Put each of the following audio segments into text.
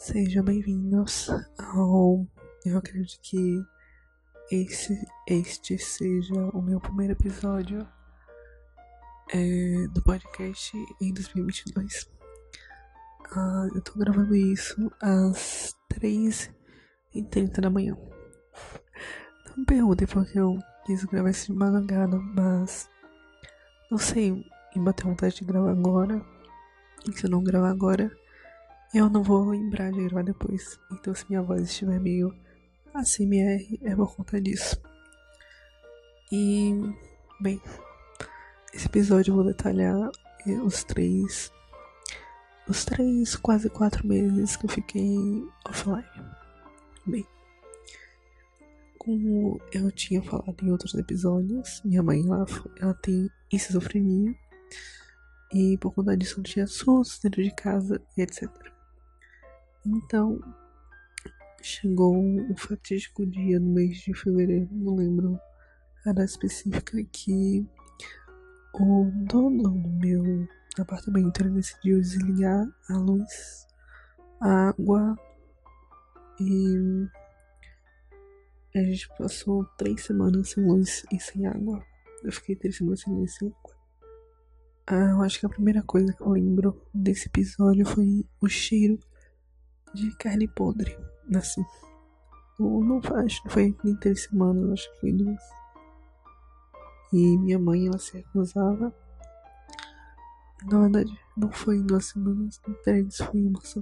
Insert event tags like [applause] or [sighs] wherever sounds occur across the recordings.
Sejam bem-vindos ao. Eu acredito que esse, este seja o meu primeiro episódio é, do podcast em 2022. Ah, eu tô gravando isso às 3h30 da manhã. Não me perguntem porque eu quis gravar esse de madrugada, mas não sei, me bateu vontade de gravar agora. E se eu não gravar agora, eu não vou lembrar de gravar depois. Então, se minha voz estiver meio ASMR, é por conta disso. E, bem, esse episódio eu vou detalhar eh, os três. Os três, quase quatro meses que eu fiquei offline. Bem, como eu tinha falado em outros episódios, minha mãe ela, ela tem esquizofrenia. E por conta disso eu tinha SUS dentro de casa etc. Então, chegou o fatídico dia no mês de fevereiro, não lembro a data específica, que o dono do meu apartamento ele decidiu desligar a luz, a água e a gente passou três semanas sem luz e sem água. Eu fiquei três semanas sem luz e sem água. Ah, eu acho que a primeira coisa que eu lembro desse episódio foi o cheiro de carne podre, assim. Ou não faz, não foi nem três semanas, acho que foi duas. E minha mãe, ela se recusava. Na verdade, não foi duas semanas, nem três, foi uma só.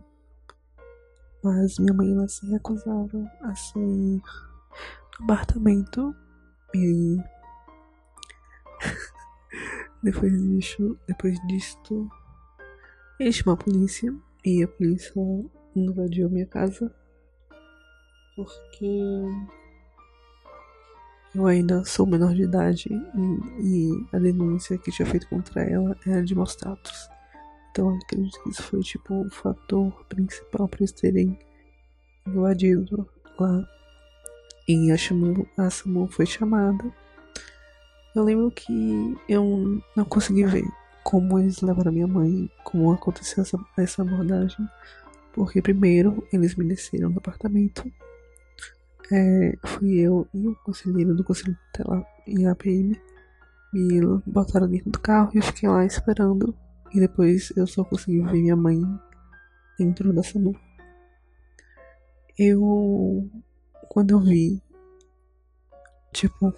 Mas minha mãe, ela se recusava a sair do apartamento e [laughs] depois disso, depois disto, ele chamou a polícia e a polícia invadiu minha casa porque eu ainda sou menor de idade e, e a denúncia que tinha feito contra ela era de maus tratos. Então acredito que isso foi tipo o fator principal para eles terem invadido lá. E a SAMU, a SAMU foi chamada. Eu lembro que eu não consegui ver como eles levaram minha mãe, como aconteceu essa, essa abordagem. Porque primeiro eles me desceram no apartamento. É, fui eu e o conselheiro do conselho tutelar e a PM me botaram dentro do carro e eu fiquei lá esperando. E depois eu só consegui ver minha mãe dentro da SAMU. Eu. Quando eu vi. Tipo.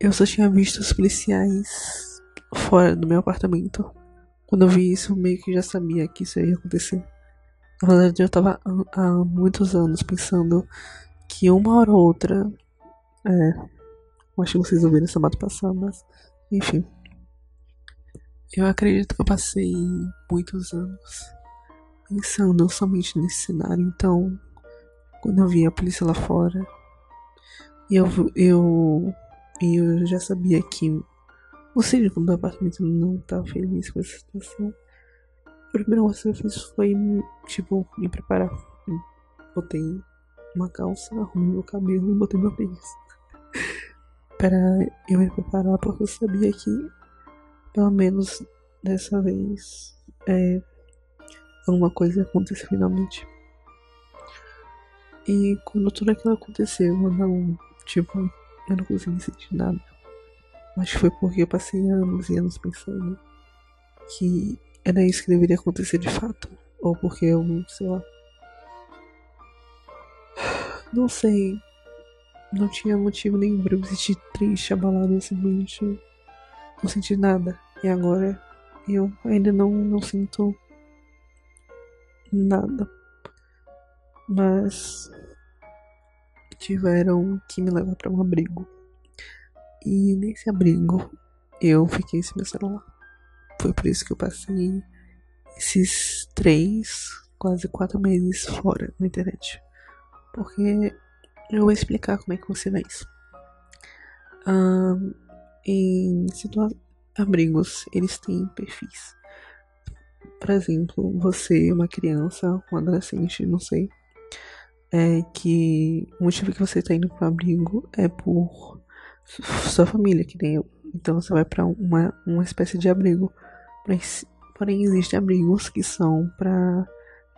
Eu só tinha visto os policiais fora do meu apartamento. Quando eu vi isso, eu meio que já sabia que isso ia acontecer. Na verdade, eu tava há muitos anos pensando que uma hora ou outra. É. Acho que vocês ouviram essa mato passar, mas. Enfim. Eu acredito que eu passei muitos anos pensando somente nesse cenário. Então, quando eu vi a polícia lá fora, eu, eu, eu já sabia que o síndico do apartamento não tá feliz com essa situação. A primeira coisa que eu fiz foi, tipo, me preparar. Botei uma calça, arrumei meu cabelo e botei meu tênis. [laughs] para eu me preparar, porque eu sabia que, pelo menos dessa vez, é, alguma coisa ia acontecer finalmente. E quando tudo aquilo aconteceu, eu não, tipo, eu não consegui sentir nada. Mas foi porque eu passei anos e anos pensando que era isso que deveria acontecer de fato. Ou porque eu, sei lá. Não sei. Não tinha motivo nenhum pra eu me sentir triste, abalado, simplesmente não senti nada. E agora eu ainda não, não sinto nada. Mas tiveram que me levar para um abrigo. E nesse abrigo eu fiquei sem meu celular. Foi por isso que eu passei esses três, quase quatro meses fora na internet. Porque eu vou explicar como é que funciona isso. Um, em abrigos, eles têm perfis. Por exemplo, você, uma criança, um adolescente, não sei, é que o motivo que você está indo para o abrigo é por sua família, que nem eu. Então você vai para uma, uma espécie de abrigo. Porém, existem abrigos que são para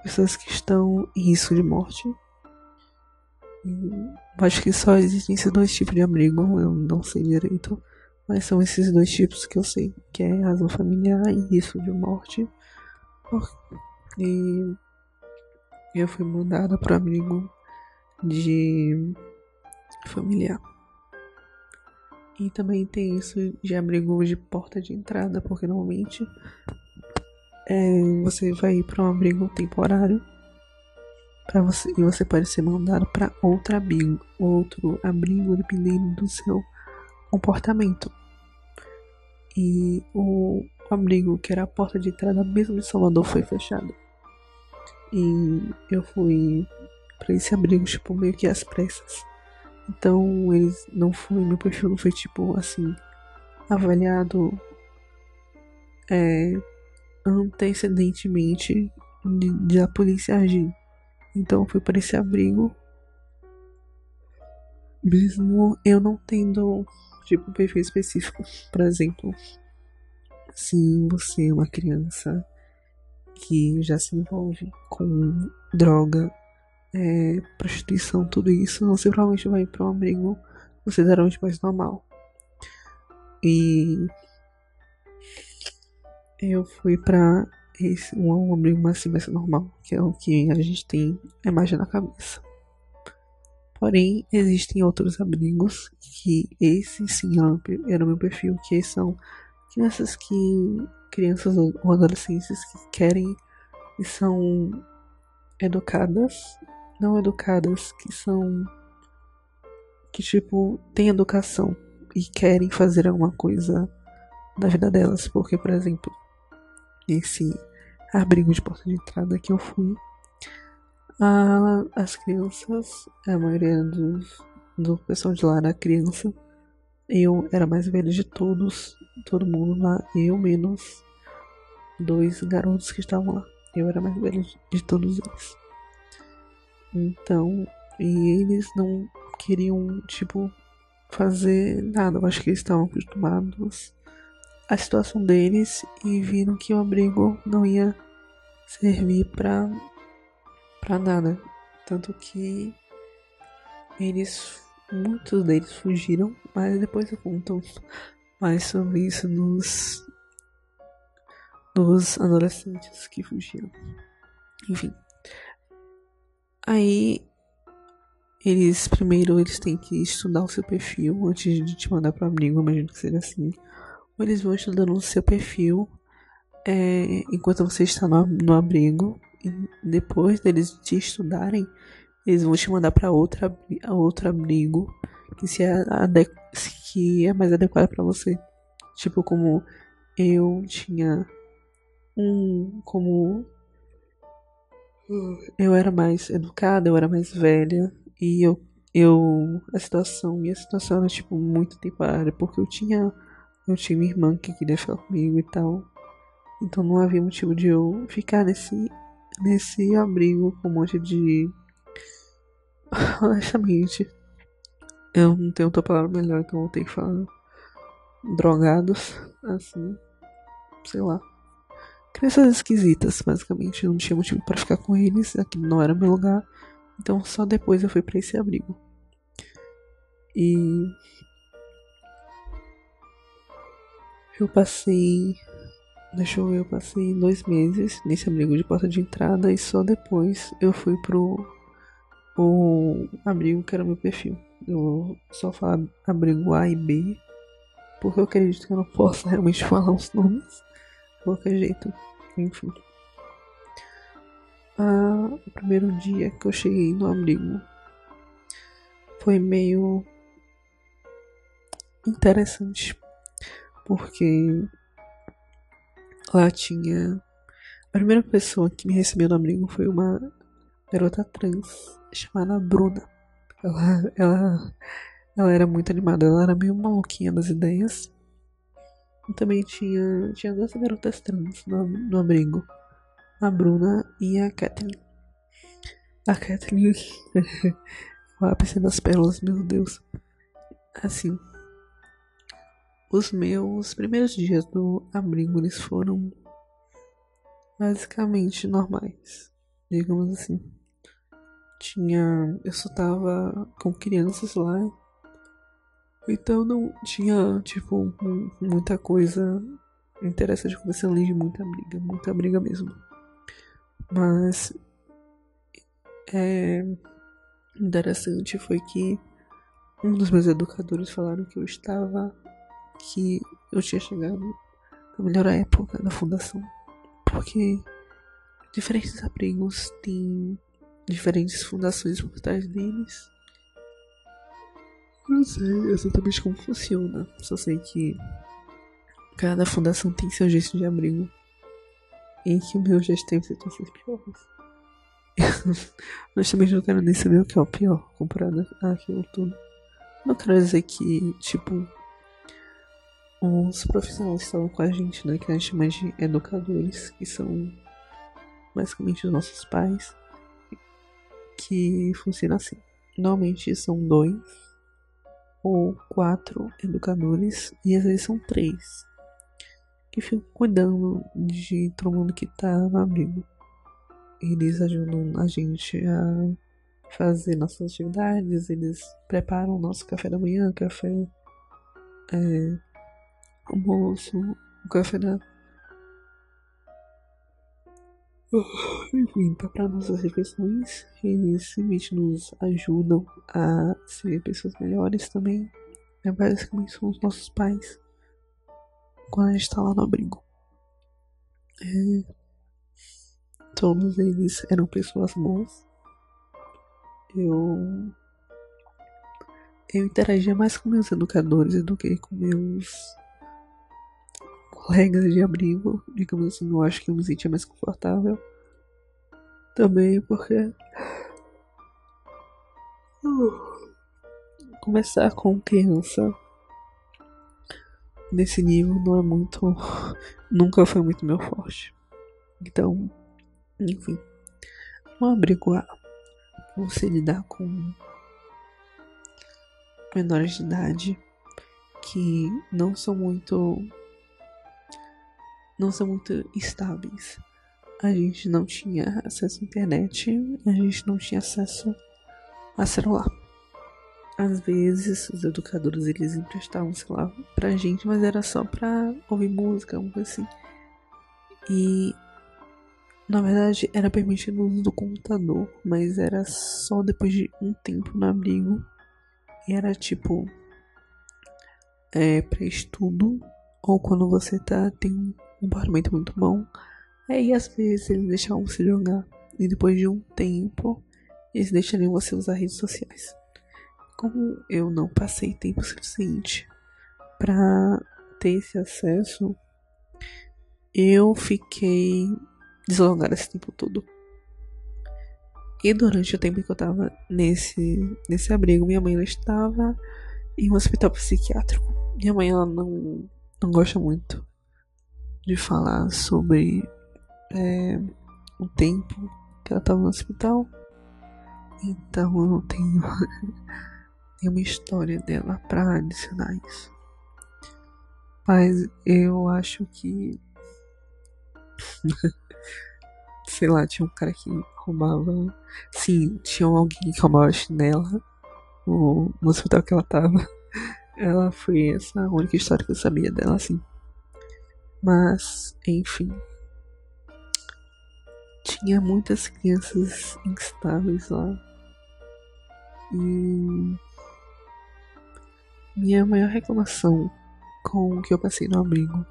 pessoas que estão em risco de morte. Eu acho que só existem esses dois tipos de abrigo, eu não sei direito. Mas são esses dois tipos que eu sei, que é razão familiar e risco de morte. E eu fui mandada para abrigo de familiar. E também tem isso de abrigo de porta de entrada, porque normalmente é, você vai para um abrigo temporário para você e você pode ser mandado para outro abrigo, outro abrigo dependendo do seu comportamento. E o abrigo que era a porta de entrada mesmo de Salvador foi fechado. E eu fui para esse abrigo tipo meio que às pressas. Então eles não foi, meu perfil não foi tipo assim avaliado é, antecedentemente de, de a polícia agir. Então eu fui para esse abrigo mesmo eu não tendo tipo perfil específico. [laughs] Por exemplo, se você é uma criança que já se envolve com droga, é, prostituição, tudo isso, você provavelmente vai para um abrigo consideravelmente mais normal. E eu fui para esse um abrigo assim mais normal, que é o que a gente tem a imagem na cabeça. Porém, existem outros abrigos que esse sim era o meu perfil, que são crianças que crianças ou adolescentes que querem e são educadas não educadas, que são. que, tipo, têm educação e querem fazer alguma coisa da vida delas. Porque, por exemplo, esse abrigo de porta de entrada que eu fui, a, as crianças, a maioria dos, do pessoal de lá era criança. Eu era mais velho de todos, todo mundo lá, eu menos dois garotos que estavam lá. Eu era mais velho de todos eles. Então, e eles não queriam, tipo, fazer nada. Eu acho que eles estavam acostumados à situação deles e viram que o abrigo não ia servir pra, pra nada. Tanto que eles, muitos deles fugiram, mas depois eu conto mais sobre isso nos, nos adolescentes que fugiram. Enfim. Aí eles primeiro eles têm que estudar o seu perfil antes de te mandar para abrigo, imagino que seja assim. Ou eles vão estudando o seu perfil é, enquanto você está no, no abrigo. E depois deles te estudarem, eles vão te mandar para outra outro abrigo que se é, que é mais adequado para você. Tipo como eu tinha um como eu era mais educada, eu era mais velha e eu, eu a situação, minha situação era tipo muito temporária, porque eu tinha eu tinha minha irmã que queria ficar comigo e tal. Então não havia motivo de eu ficar nesse nesse abrigo com um monte de [laughs] honestamente eu não tenho outra palavra melhor, então eu vou ter que falar drogados, assim, sei lá. Crianças esquisitas, basicamente. Eu não tinha motivo para ficar com eles. Aqui não era meu lugar. Então só depois eu fui para esse abrigo. E. Eu passei. Deixa eu ver, eu passei dois meses nesse abrigo de porta de entrada e só depois eu fui pro o abrigo que era meu perfil. Eu só falo abrigo A e B, porque eu acredito que eu não posso [laughs] realmente falar os nomes qualquer jeito. Enfim. Ah, o primeiro dia que eu cheguei no abrigo foi meio interessante. Porque lá tinha. A primeira pessoa que me recebeu no abrigo foi uma garota trans chamada Bruna. Ela, ela, ela era muito animada, ela era meio maluquinha das ideias. Também tinha, tinha duas garotas trans no, no abrigo. A Bruna e a Kathleen. A Kathleen. [laughs] o ápice das pérolas, meu Deus. Assim. Os meus primeiros dias do abrigo eles foram basicamente normais. digamos assim. Tinha. Eu só tava com crianças lá. Então não tinha, tipo, muita coisa interessante acontecendo ali de muita briga, muita briga mesmo. Mas. É. Interessante foi que um dos meus educadores falaram que eu estava. que eu tinha chegado na melhor época da fundação. Porque diferentes abrigos têm diferentes fundações por trás deles. Não sei exatamente como funciona, só sei que cada fundação tem seu jeito de abrigo. E que o meu já tem situações piores. [laughs] Mas também não quero nem saber o que é o pior comparado àquilo tudo. Não quero dizer que, tipo, os profissionais que estavam com a gente, né, que a gente chama de educadores, que são basicamente os nossos pais, que funciona assim. Normalmente são dois ou quatro educadores, e às vezes são três, que ficam cuidando de todo mundo que tá no abrigo. Eles ajudam a gente a fazer nossas atividades, eles preparam o nosso café da manhã, café, é, almoço, o café da enfim, para nossas refeições, eles simplesmente nos ajudam a ser pessoas melhores também. É, basicamente são os nossos pais quando a gente tá lá no abrigo. É, todos eles eram pessoas boas. Eu eu interagia mais com meus educadores do que com meus colegas de abrigo, digamos assim, eu acho que eu me sentia mais confortável. Também porque. Começar com criança nesse nível não é muito. Nunca foi muito meu forte. Então, enfim. Um abrigo a você lidar com menores de idade que não são muito não são muito estáveis. A gente não tinha acesso à internet, a gente não tinha acesso a celular. Às vezes os educadores eles emprestavam celular pra gente, mas era só pra ouvir música, algo assim. E na verdade era permitido o uso do computador, mas era só depois de um tempo no abrigo. E era tipo é, para estudo ou quando você tá tem comportamento muito bom. Aí às vezes eles deixavam você jogar. E depois de um tempo, eles deixariam você usar redes sociais. Como eu não passei tempo suficiente para ter esse acesso, eu fiquei deslogada esse tempo todo. E durante o tempo que eu tava nesse, nesse abrigo, minha mãe ela estava em um hospital psiquiátrico. Minha mãe ela não, não gosta muito de falar sobre é, o tempo que ela estava no hospital. Então eu não tenho [laughs] nenhuma história dela para adicionar isso. Mas eu acho que. [laughs] Sei lá, tinha um cara que roubava. Sim, tinha alguém que roubava chinela no, hospital que ela tava. [laughs] Ela foi essa única história que eu sabia dela, assim. Mas, enfim. Tinha muitas crianças instáveis lá. E. Minha maior reclamação com o que eu passei no abrigo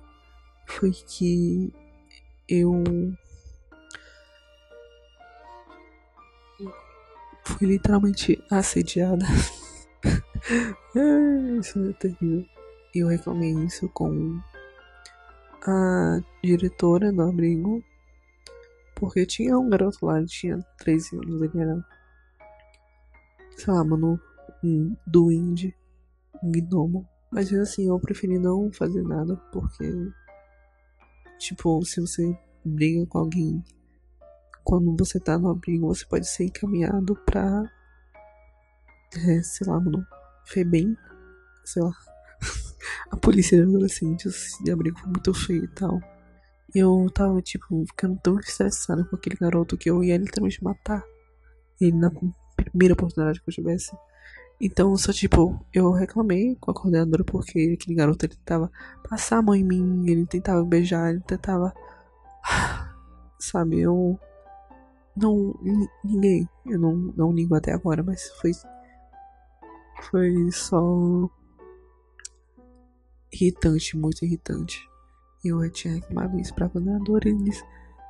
foi que eu fui literalmente assediada. [laughs] isso é terrível. Eu reclamei isso com a diretora do abrigo, porque tinha um garoto lá, ele tinha 13 anos, ele era, sei lá, mano, um duende, um gnomo. Mas assim, eu preferi não fazer nada, porque, tipo, se você briga com alguém, quando você tá no abrigo, você pode ser encaminhado pra, é, sei lá, mano, Febem, sei lá [laughs] a polícia de adolescentes de abrigo foi muito feio e tal. eu tava, tipo, ficando tão estressada com aquele garoto que eu ia literalmente matar ele na primeira oportunidade que eu tivesse. Então, só tipo, eu reclamei com a coordenadora porque aquele garoto ele tentava passar a mão em mim, ele tentava beijar, ele tentava. [sighs] Sabe, eu. Não. Ninguém. Eu não, não ligo até agora, mas foi. Foi só. Irritante, muito irritante. Eu tinha reclamado isso pra coordenadora e ele disse: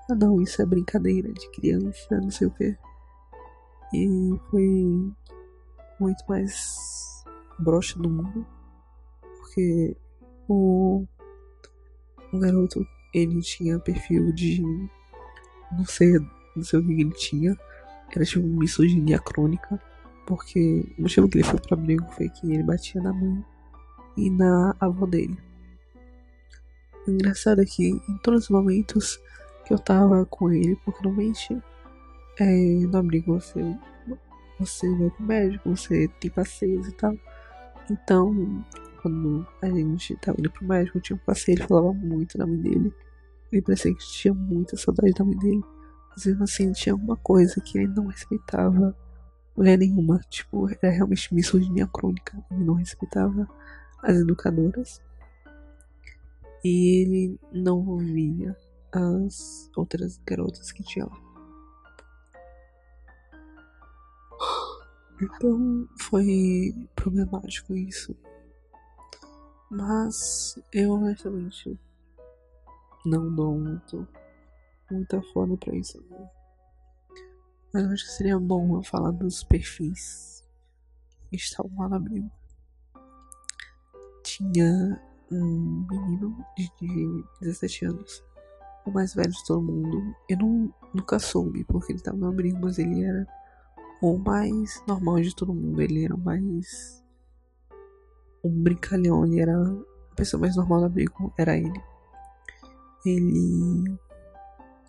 Ah, não, isso é brincadeira de criança, não sei o que. E foi muito mais broxa do mundo. Porque o, o garoto, ele tinha perfil de. Não sei, não sei o que ele tinha. Era tipo misoginia crônica. Porque o motivo que ele foi pra briga foi que ele batia na mãe e na avó dele. O engraçado é que em todos os momentos que eu tava com ele, porque normalmente é, no abrigo você você vai pro médico, você tem passeios e tal. Então, quando a gente tava indo pro médico, tinha um passeio, ele falava muito da mãe dele. Ele parecia que tinha muita saudade da mãe dele. Mas mesmo assim, tinha alguma coisa que ele não respeitava mulher nenhuma. Tipo, era realmente misoginia crônica. Ele não respeitava as educadoras. E ele não ouvia as outras garotas que tinha lá. Então foi problemático isso. Mas eu honestamente não dou muito, muita foda pra isso. Né? Mas eu acho que seria bom eu falar dos perfis que estavam lá na Bíblia. Tinha um menino de 17 anos, o mais velho de todo mundo. Eu não, nunca soube porque ele estava no abrigo, mas ele era o mais normal de todo mundo. Ele era o mais. Um brincalhão, ele era a pessoa mais normal do abrigo, era ele. Ele.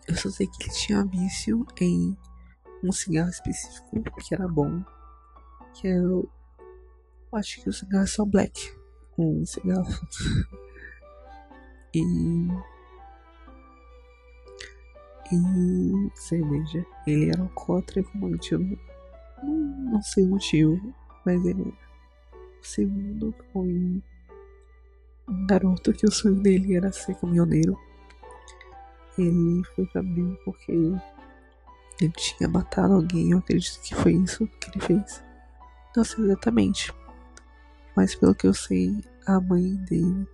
Eu só sei que ele tinha vício em um cigarro específico que era bom. Que é o. Acho que o cigarro é só black. Um cigarro. e. E cerveja. Ele era alcoólatra e. Eu não, não sei o motivo, mas ele O segundo foi um garoto que o sonho dele era ser caminhoneiro. Ele foi pra mim porque ele tinha matado alguém, eu acredito que foi isso que ele fez. Não sei exatamente. Mas pelo que eu sei, a mãe dele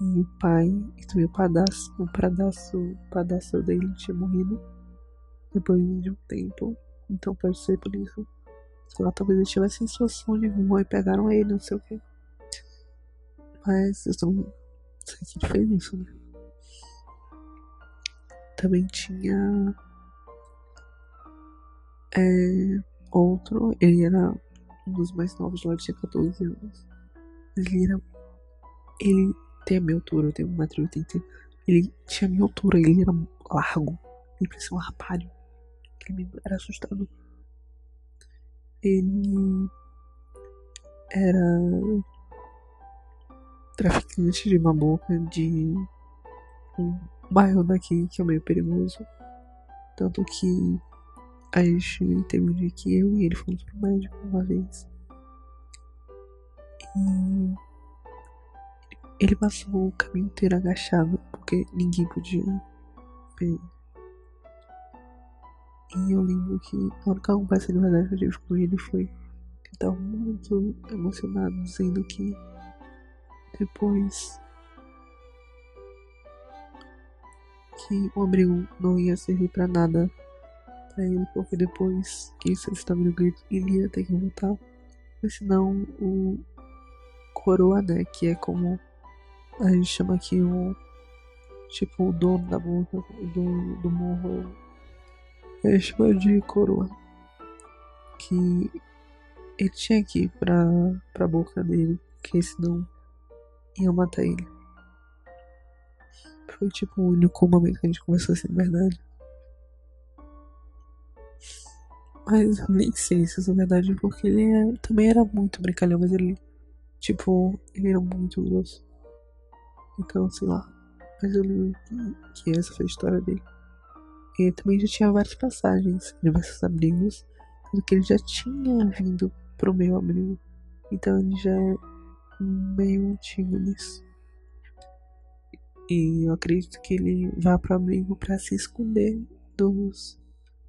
e o pai e também o padastro, o padastro, o padastro dele tinha morrido depois de um tempo. Então pode ser por isso. Sei lá, talvez ele estivesse em situação de rua e pegaram ele, não sei o que. Mas eu não sei que ele fez isso, né? Também tinha. É, outro, ele era um dos mais novos lá, tinha 14 anos. Ele era. Ele tem a minha altura, eu tenho 1,80m. Ele tinha a minha altura, ele era largo. Ele parecia um rapário ele era assustador. Ele era traficante de uma boca de um bairro daqui que é meio perigoso. Tanto que a gente teve que eu e ele fomos pro médico uma vez. E ele passou o caminho inteiro agachado, porque ninguém podia ver e eu lembro que a única conversa de verdade que eu tive com ele foi que ele tava muito emocionado, dizendo que depois que o abrigo não ia servir para nada para ele, porque depois que isso estava no grito, ele ia ter que voltar. Mas senão o coroa, né, que é como a gente chama aqui o tipo o dono da boca, do, do morro é chama de coroa. Que ele tinha que ir pra, pra boca dele, porque senão ia matar ele. Foi tipo o único momento que a gente conversou assim, de verdade. Mas nem sei se isso é verdade, porque ele é, também era muito brincalhão, mas ele, tipo, ele era muito grosso. Então, sei lá. mas eu lembro que, que essa foi a história dele. E também já tinha várias passagens, diversos abrigos, porque ele já tinha vindo pro meu abrigo. Então ele já é meio antigo nisso. E eu acredito que ele vá pro abrigo para se esconder dos,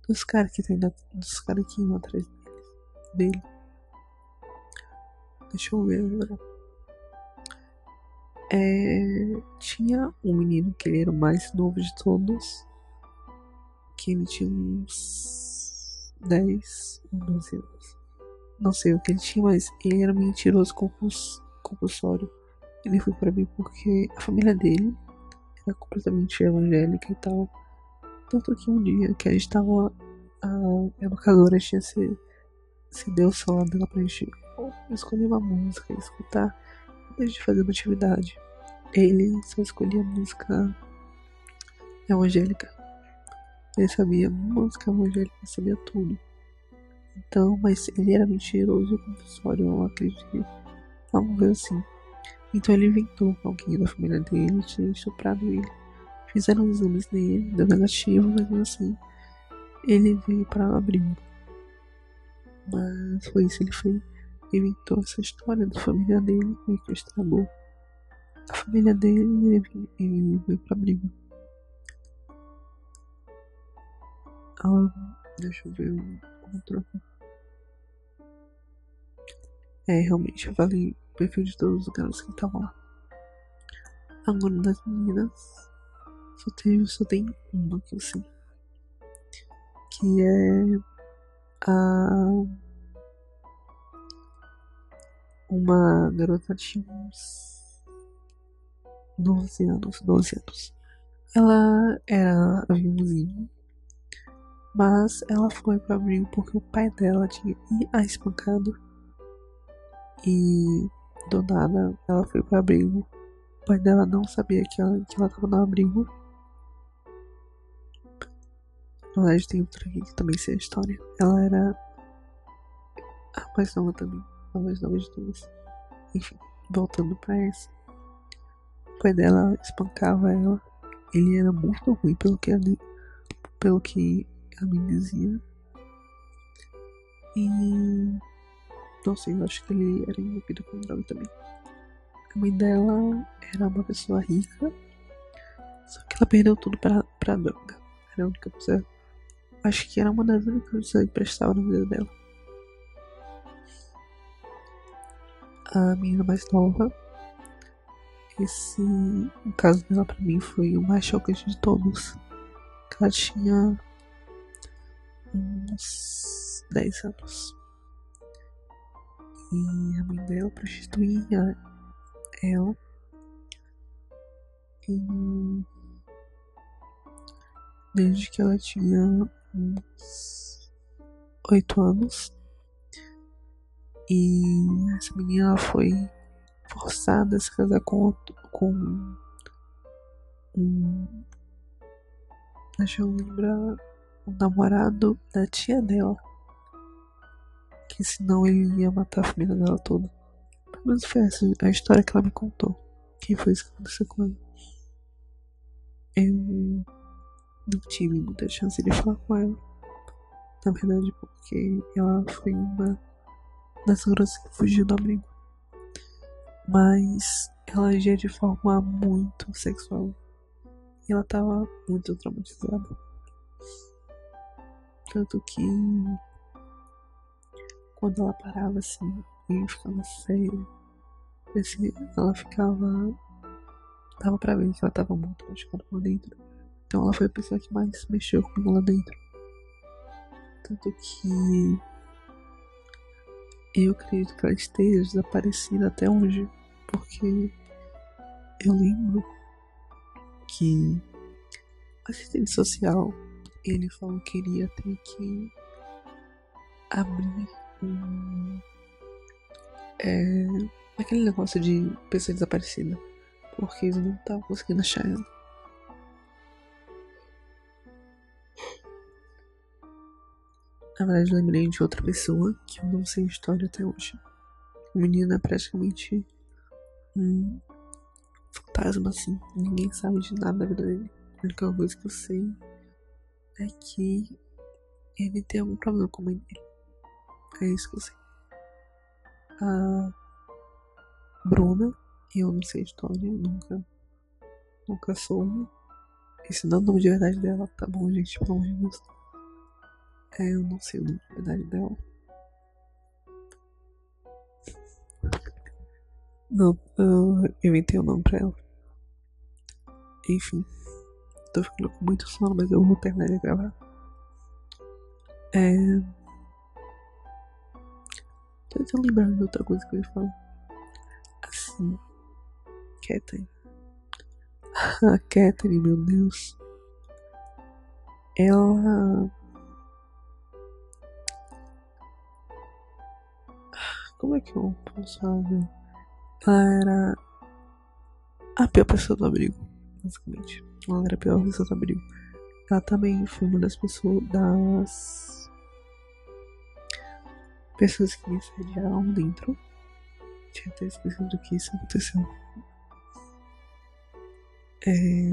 dos caras que tem dos caras que iam atrás dele. Deixa eu ver agora. É, tinha um menino que ele era o mais novo de todos. Que ele tinha uns 10 ou 12 anos. Não sei o que ele tinha, mas ele era mentiroso compuls compulsório. Ele foi para mim porque a família dele era completamente evangélica e tal. Tanto que um dia que a gente tava. A educadora tinha se, se deu o celular dela pra gente escolher uma música e escutar antes de fazer uma atividade. Ele só escolhia música evangélica. Ele sabia música evangélica, sabia tudo. Então, mas ele era mentiroso compulsório, eu acredito. Vamos ver assim. Então ele inventou que alguém da família dele tinha estuprado ele. Fizeram os exames nele, deu negativo, mas assim, ele veio para abrigo. Mas foi isso, ele foi, inventou essa história da família dele, meio que estragou a família dele e ele veio pra abrigo. Ah, deixa eu ver o outro. É, realmente, eu falei o perfil de todos os garotos que estavam lá. Agora das meninas, só tem, só tem uma que eu sei. Que é a. Uma garota de uns 12 anos, 12 anos. Ela era aviãozinho, mas ela foi para abrigo porque o pai dela tinha a espancado e do nada ela foi para abrigo. O pai dela não sabia que ela, que ela tava no abrigo. Verdade tem outra aqui que também sei a história. Ela era a mais nova também. A mais nova de todas. Enfim, voltando pra essa. O pai dela espancava ela. Ele era muito ruim pelo que, ela, pelo que ela me dizia. E não sei, eu acho que ele era envolvido com droga também. A mãe dela era uma pessoa rica, só que ela perdeu tudo pra, pra droga. Era a única pessoa. Acho que era uma das únicas pessoas que prestava na vida dela. A menina mais nova. Esse. O caso dela pra mim foi o mais chocante de todos. Ela tinha. uns 10 anos. E a mãe dela prostituía ela. E desde que ela tinha uns oito anos. E essa menina foi forçada a se casar com, com um. Deixa eu lembrar. O namorado da tia dela que senão ele ia matar a família dela toda. Pelo menos foi essa a história que ela me contou. Que foi isso que aconteceu com ela. Eu não tive muita chance de falar com ela. Na verdade, porque ela foi uma das garotas que fugiu do abrigo. Mas ela agia de forma muito sexual. E ela tava muito traumatizada. Tanto que quando ela parava assim e ficava séria, assim, ela ficava. Dava pra ver que ela tava muito machucada por dentro. Então ela foi a pessoa que mais mexeu comigo lá dentro. Tanto que. Eu acredito que ela esteja desaparecida até hoje. Porque eu lembro que assistente social ele falou que iria ter que abrir Hum, é, aquele negócio de pessoa desaparecida. Porque eles não estavam conseguindo achar ela. Na verdade, lembrei de outra pessoa que eu não sei a história até hoje. A menina é praticamente um, fantasma assim. Ninguém sabe de nada da vida dele. A única coisa que eu sei é que ele tem algum problema com a mãe dele. É isso que eu sei. A Bruna, eu não sei a história, nunca, nunca soube. Esse não é o nome de verdade dela, tá bom, gente? Pelo amor de Deus. É, eu não sei o nome de verdade dela. Não, eu inventei o nome pra ela. Enfim. Tô ficando com muito sono, mas eu vou terminar de gravar. É. Tô tentando lembrar de outra coisa que eu ia falar. Assim. Catherine. [laughs] A Catherine, meu Deus. Ela. Como é que posso falar? Ela era a pior pessoa do abrigo, basicamente. Ela era a pior pessoa do abrigo. Ela também foi uma das pessoas das pessoas que me assediaram dentro. Tinha até esquecido do que isso aconteceu. É...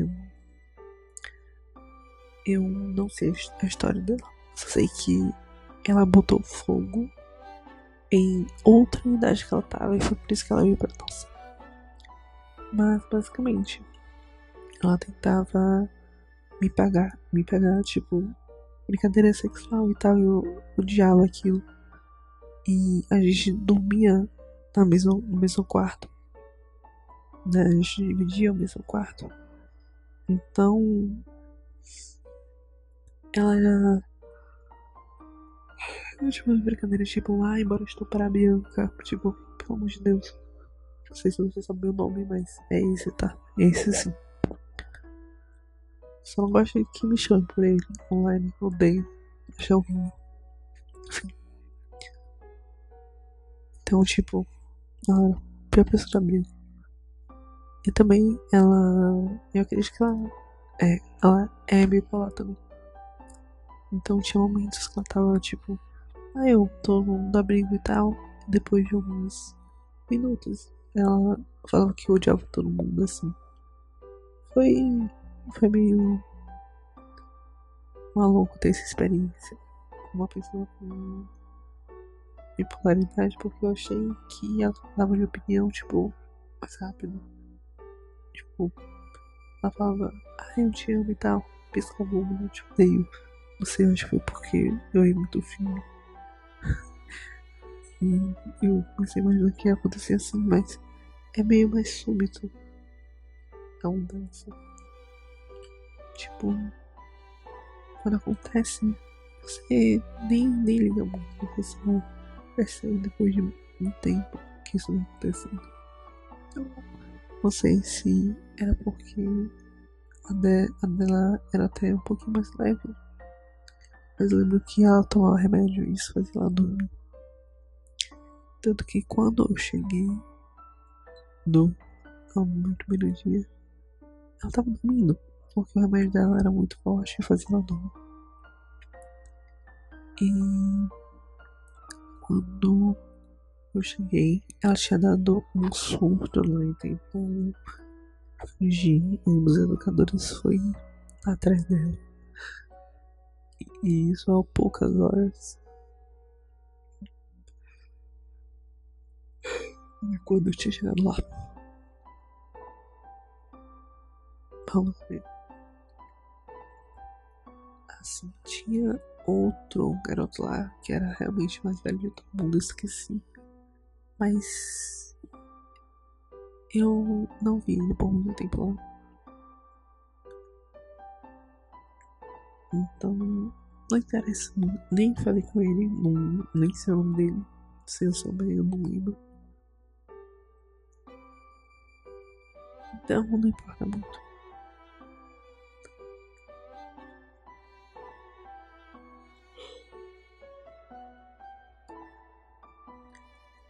Eu não sei a história dela. Só sei que ela botou fogo em outra unidade que ela tava e foi por isso que ela veio pra nossa. Mas basicamente, ela tentava me pagar, me pegar, tipo, brincadeira sexual e tal, eu odiava aquilo. E a gente dormia na mesma, no mesmo quarto. Né? A gente dividia o mesmo quarto. Então. Ela já umas brincadeiras tipo, ah, embora estou para a Bianca. Tipo, pelo amor de Deus. Não sei se você sabe meu nome, mas é esse, tá? É esse sim. Só não gosto que me chame por ele online. Odeio. Acho horrível. Enfim. Então, tipo, ela a pior pessoa da Bianca. E também ela. Eu acredito que ela. É, ela é bipolar também. Então tinha momentos que ela tava, tipo, Aí eu tô no abrigo e tal. Depois de alguns minutos, ela falava que odiava todo mundo assim. Foi. Foi meio. maluco ter essa experiência com uma pessoa com bipolaridade, porque eu achei que ela dava de opinião, tipo, mais rápido. Tipo, ela falava, ah, eu te amo e tal. Piscava o olho, eu te odeio. Não sei, que foi porque eu ia muito fino. E eu comecei a imaginar que ia acontecer assim, mas é meio mais súbito a mudança. Tipo, quando acontece, você nem, nem liga muito, você só percebe depois de um tempo que isso não acontecendo. Então, não sei se era porque a, de, a dela era até um pouquinho mais leve. Mas eu lembro que ela tomava remédio e isso fazia ela dormir. Tanto que quando eu cheguei no ao meu primeiro dia, ela tava dormindo, porque o remédio dela era muito forte e fazia ela dormir. E quando eu cheguei, ela tinha dado um surto lá, então fugi, um dos educadores foi atrás dela. E isso há poucas horas quando eu chegado lá. Vamos ver. Assim, tinha outro garoto lá que era realmente mais velho de todo mundo, esqueci. Mas eu não vi ele por muito tempo lá. Então, não interessa. Nem falei com ele, não, nem sei o nome dele. Se eu souber, eu não lembro. Então não importa muito.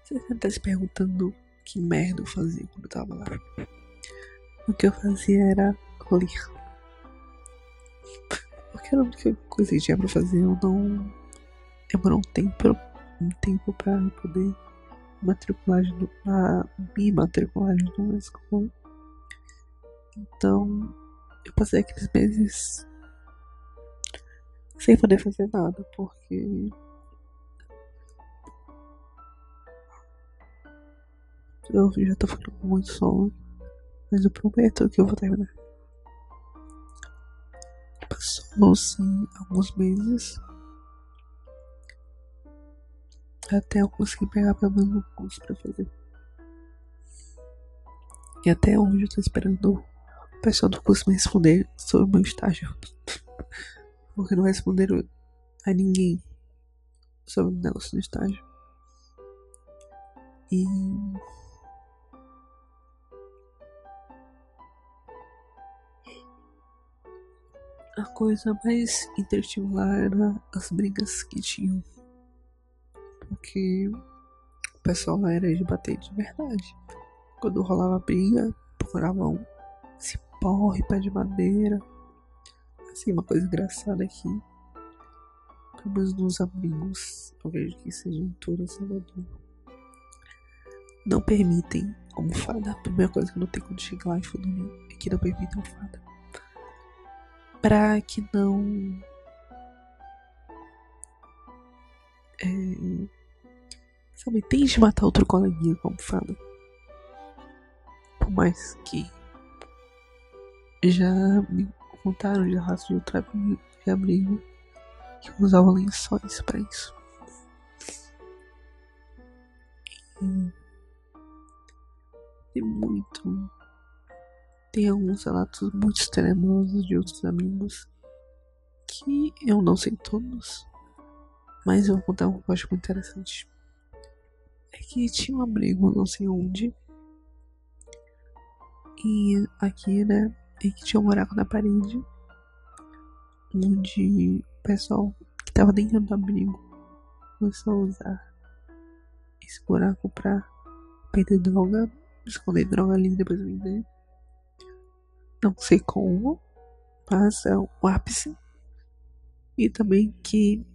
Você deve estar se perguntando que merda eu fazia quando eu tava lá. O que eu fazia era ler. Porque era a única coisa que tinha pra fazer. Eu não. Demorou um tempo, um tempo pra poder matricular de, a, me matricular de numa escola Então, eu passei aqueles meses sem poder fazer nada, porque eu já tô ficando com muito sono, mas eu prometo que eu vou terminar. Passou-se alguns meses até eu conseguir pegar pelo menos um curso pra fazer. E até hoje eu tô esperando pessoal do curso me responder sobre o meu estágio. Porque não responderam a ninguém sobre o negócio do estágio. E. A coisa mais interativa lá era as brigas que tinham. Porque o pessoal lá era de bater de verdade. Quando rolava briga, procuravam cipó, pé de madeira. Assim, uma coisa engraçada aqui. Pelo menos nos amigos, eu vejo que seja em todo Salvador. Não permitem almofada. A primeira coisa que eu notei quando cheguei lá e fui dormir é que não permitem almofada. Pra que não. É, sabe, tente matar outro coleguinha com almofada. Por mais que já me contaram de raça de outra de abrigo que usava lençóis para isso. E tem muito. Tem alguns relatos muito extremosos de outros amigos que eu não sei todos, mas eu vou contar um que eu acho muito interessante. É que tinha um abrigo não sei onde. E aqui, né, que tinha um buraco na parede onde o pessoal que estava dentro do abrigo começou a usar esse buraco pra perder droga, esconder droga ali e depois vender. Não sei como, mas é o ápice. E também que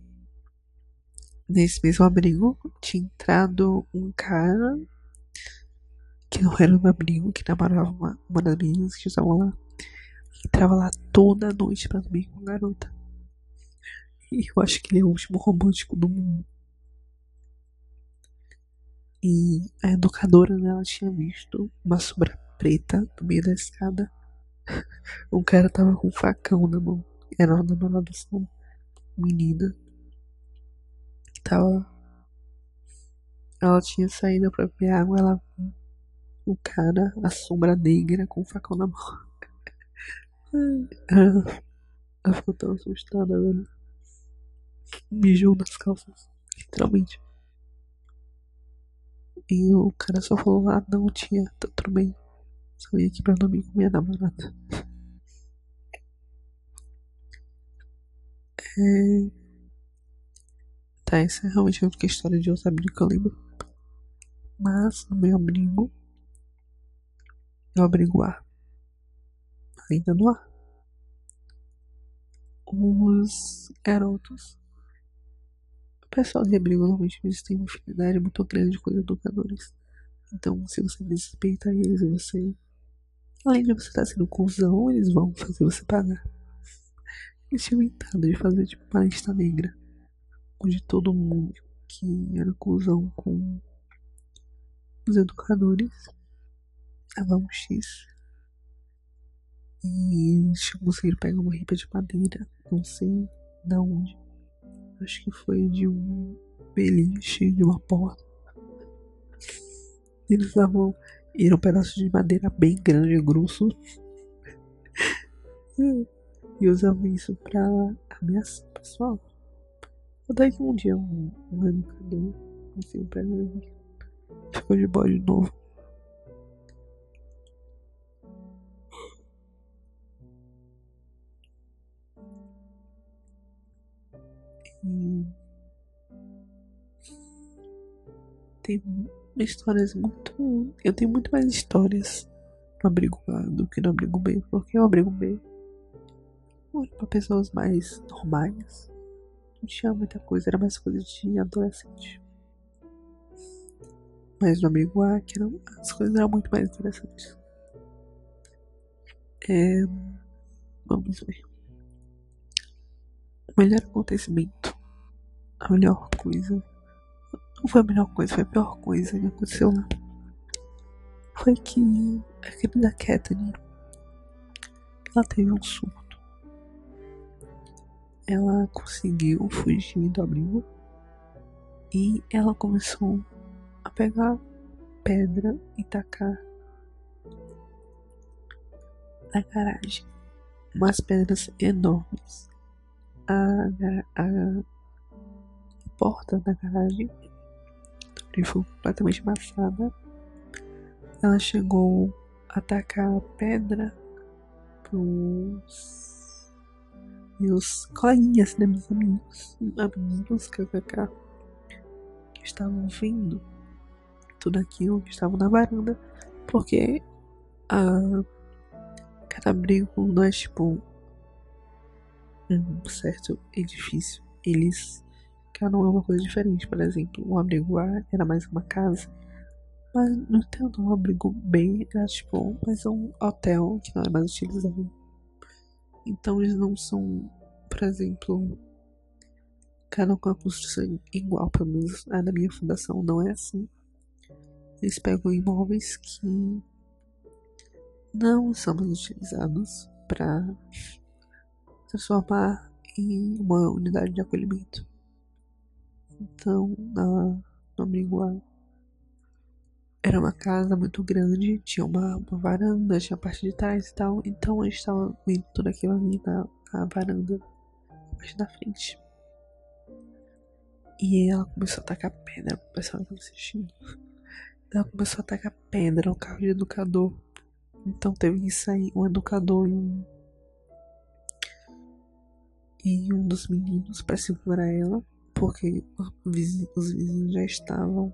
nesse mesmo abrigo tinha entrado um cara que não era um abrigo, que namorava uma, uma das meninas que estavam lá. Entrava lá toda noite pra dormir com a garota. E eu acho que ele é o último romântico do mundo. E a educadora, né, ela tinha visto uma sombra preta no meio da escada. [laughs] um cara tava com um facão na mão. Era uma namorada dessa menina. Que tava. Ela tinha saído pra beber água, ela viu o cara, a sombra negra com o facão na mão. Ela ficou tão assustada, velho. Mijou nas calças, literalmente. E o cara só falou: Ah, não, tinha, tá tudo bem. Só vim aqui pra dormir com minha namorada. É... Tá, essa é realmente a única história de outro abrigo que eu lembro. Mas, no meu abrigo, no abrigo A, ainda no ar. Os garotos. O pessoal de abrigo normalmente eles têm uma afinidade muito grande com os educadores. Então, se você desrespeita eles, você. Além de você estar sendo cuzão, eles vão fazer você pagar. Eles tinham inventado de fazer tipo uma lista negra. Onde todo mundo que era cuzão com os educadores dava um X e eles conseguiram pegar uma ripa de madeira, não sei da onde. Acho que foi de um beliche de uma porta. Eles usavam. Era um pedaço de madeira bem grande e grosso. e usavam isso pra ameaçar o pessoal. Até que um dia um, um educador, assim, pra mim, ficou de boa de novo. Tem histórias muito. Eu tenho muito mais histórias no abrigo A do que no abrigo B, porque o abrigo B era para pessoas mais normais. Não tinha muita coisa, era mais coisa de adolescente. Mas no abrigo A, que eram, as coisas eram muito mais interessantes. É, vamos ver. O melhor acontecimento. A melhor coisa. Não foi a melhor coisa, foi a pior coisa que aconteceu lá. Foi que a querida Katherine ela teve um surto. Ela conseguiu fugir do abrigo e ela começou a pegar pedra e tacar na garagem. Umas pedras enormes. A, a porta da garagem foi completamente amassada. Ela chegou a tacar a pedra pros meus coleguinhas, né, meus amigos, amigos, kkk, que estavam vendo tudo aquilo que estavam na varanda, porque a cada abrigo não é tipo um certo edifício. Eles um é uma coisa diferente. Por exemplo, o abrigo A era mais uma casa, mas no entanto, um abrigo B era tipo mais um hotel que não é mais utilizado. Então eles não são, por exemplo, cada um com a construção igual, pelo menos a da minha fundação não é assim. Eles pegam imóveis que não são mais utilizados para transformar em uma unidade de acolhimento. Então, na, no abrigo A, era uma casa muito grande, tinha uma, uma, varanda, tinha a parte de trás e tal. Então a gente estava vendo tudo aquilo ali na, na varanda, na parte da frente. E ela começou a tacar pedra pro pessoal que assistindo. Ela começou a tacar pedra no carro de educador. Então teve que sair um educador e um. E um dos meninos para segurar ela. Porque os vizinhos já estavam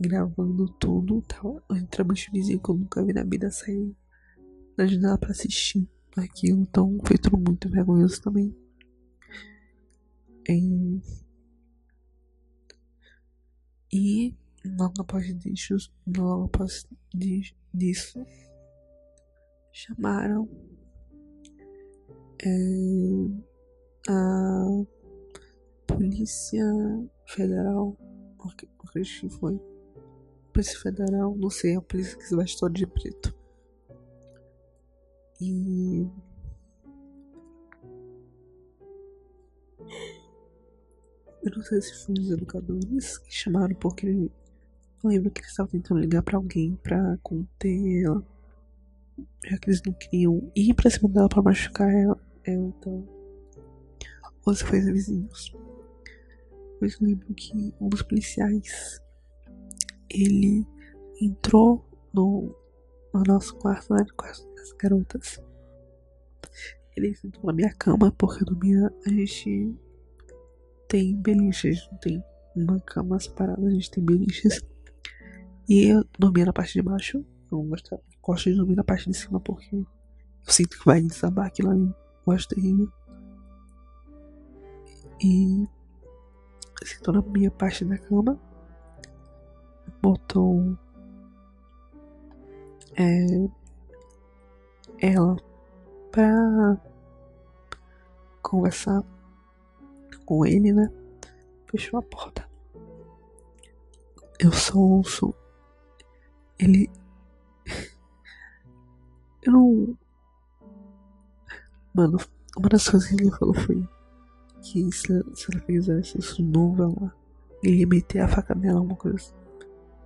gravando tudo. Tava, entramos de vizinho que eu nunca vi na vida sair da janela pra assistir aquilo. Então foi tudo muito vergonhoso também. E, e logo após disso, logo após disso, chamaram é, a Polícia Federal, acredito que foi Polícia Federal, não sei, a polícia que se todo de preto. E. Eu não sei se foi os educadores que chamaram porque eu lembro que eles estavam tentando ligar pra alguém pra conter ela. Já que eles não queriam ir pra cima dela pra machucar ela. então. Ou se foi os vizinhos. Mas eu lembro que um dos policiais ele entrou no, no nosso quarto, né, no quarto das garotas. Ele sentou na minha cama, porque no minha a gente tem beliches, não tem uma cama separada, a gente tem beliches. E eu dormia na parte de baixo, eu gosto, gosto de dormir na parte de cima porque eu sinto que vai desabar aquilo ali, eu acho terrível. E sentou na minha parte da cama botou é, ela pra conversar com ele, né? Fechou a porta. Eu só ouço ele. [laughs] Eu não. Mano, uma das coisas que ele falou foi que se, se ela fizesse isso novo, ela, ele ia meter a faca nela, alguma coisa assim.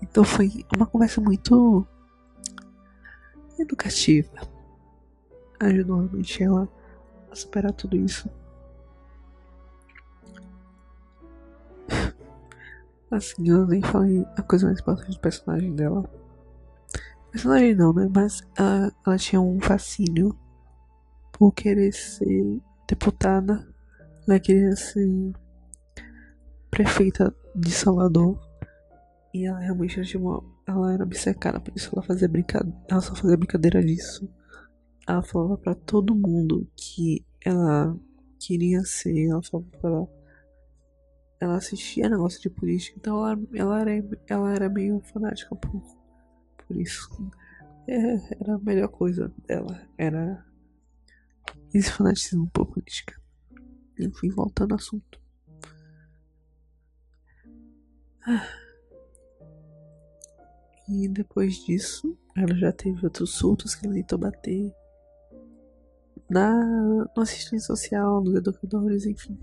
Então foi uma conversa muito educativa. Ajudou realmente ela a superar tudo isso. [laughs] Assim, eu nem falei a coisa mais importante do personagem dela. Personagem não, né? Mas ela, ela tinha um fascínio por querer ser deputada. Ela queria ser prefeita de Salvador. E ela realmente era uma. Ela era obcecada por isso. Ela fazia brincadeira. Ela só fazia brincadeira disso. Ela falava para todo mundo que ela queria ser. Ela falava pra. Ela assistia negócio de política. Então ela, ela, era, ela era meio fanática por, por isso. é, era a melhor coisa dela. Era esse fanatismo por política. Enfim, voltando ao assunto. Ah. E depois disso, ela já teve outros surtos que ela tentou bater na, no assistente social, nos educadores, enfim.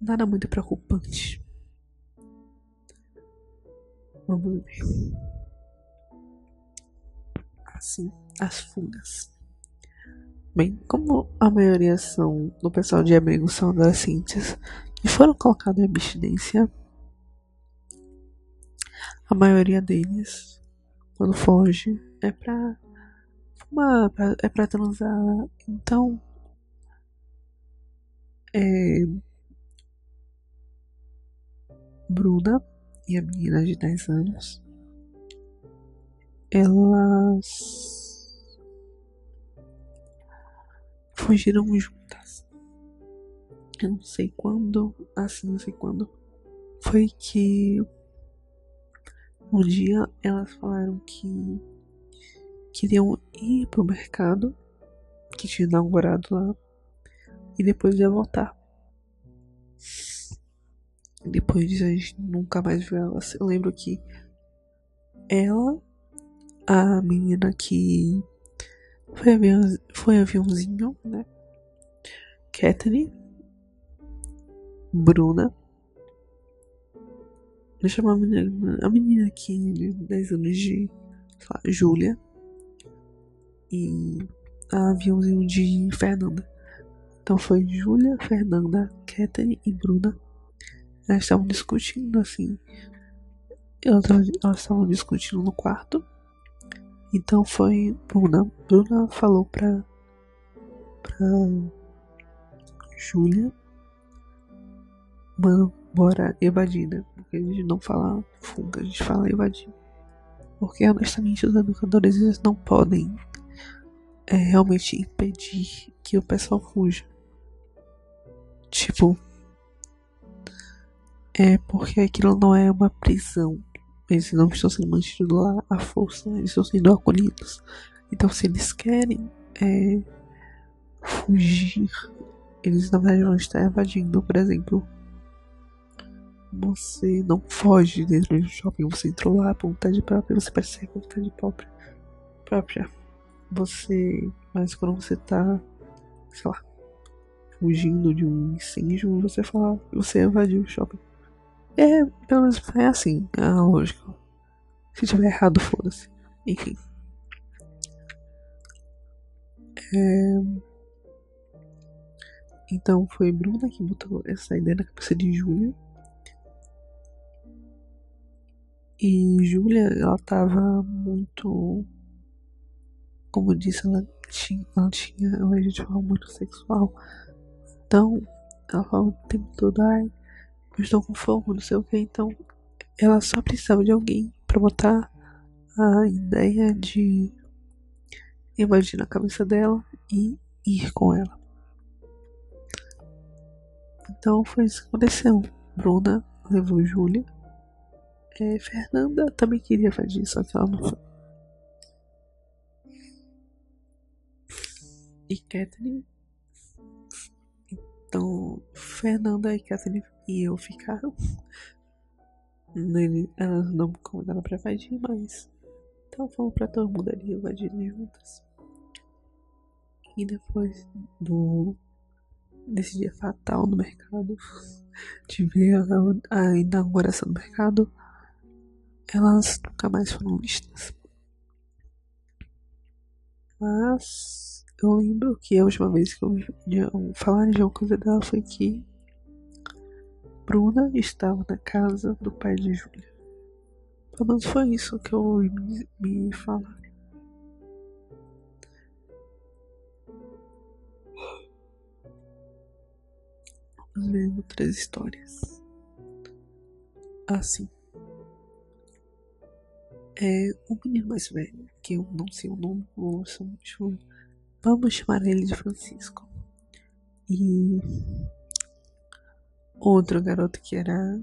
Nada muito preocupante. Vamos ver. Assim, as fugas. Bem, como a maioria são do pessoal de abrigo são adolescentes que foram colocados em abstinência, a maioria deles, quando foge, é pra fumar, pra, é pra transar. Então, é. Bruna e a menina de 10 anos, elas fugiram juntas. Eu não sei quando, assim, não sei quando. Foi que um dia elas falaram que queriam ir pro mercado, que tinha inaugurado lá, e depois ia voltar. Depois disso a gente nunca mais viu elas. Eu lembro que ela, a menina que foi, avião, foi aviãozinho, né? Catherine, Bruna Vou chamar a menina, a menina aqui de 10 anos de, Júlia. E a aviãozinho de Fernanda. Então foi Júlia, Fernanda, Catherine e Bruna. Elas estavam discutindo assim. Elas estavam discutindo no quarto. Então foi Bruna. Bruna falou pra. pra. Júlia. Mano, bora evadir, né? Porque a gente não fala fuga, a gente fala evadir. Porque honestamente os educadores eles não podem é, realmente impedir que o pessoal fuja. Tipo, é porque aquilo não é uma prisão. Eles não estão sendo mantidos lá à força, eles estão sendo acolhidos. Então, se eles querem é, fugir, eles na verdade vão estar evadindo, por exemplo, você não foge dentro do shopping, você entrou lá por vontade própria, você percebe por vontade própria. própria. Você. Mas quando você tá, sei lá, fugindo de um incêndio, você fala, você invadiu o shopping. É, pelo menos é assim, a lógica. Se tiver errado, foda-se. Enfim. É... Então foi Bruna que botou essa ideia na cabeça de Júlia. E Júlia, ela tava muito. Como eu disse, ela tinha, ela tinha ela gente fala muito sexual. Então, ela falava o tempo todo, ai, eu estou com fome, não sei o que. Então, ela só precisava de alguém para botar a ideia de invadir na cabeça dela e ir com ela. Então foi isso que aconteceu. Bruna levou Júlia é, Fernanda também queria fazer isso, só que ela não foi. E Catherine. Então, Fernanda e Catherine e eu ficaram. [laughs] elas não me convidaram pra invadir, mas. Então fomos pra todo mundo ali invadir juntas. E depois do. desse dia fatal no mercado, [laughs] de ver a, a inauguração do mercado elas nunca mais foram vistas. Mas eu lembro que a última vez que eu falar de uma coisa dela foi que Bruna estava na casa do pai de Júlia. Pelo menos foi isso que eu ouvi me, me falar. Vamos ver outras histórias. Assim é o menino mais velho, que eu não sei o nome, vamos chamar ele de Francisco. E outro garoto que era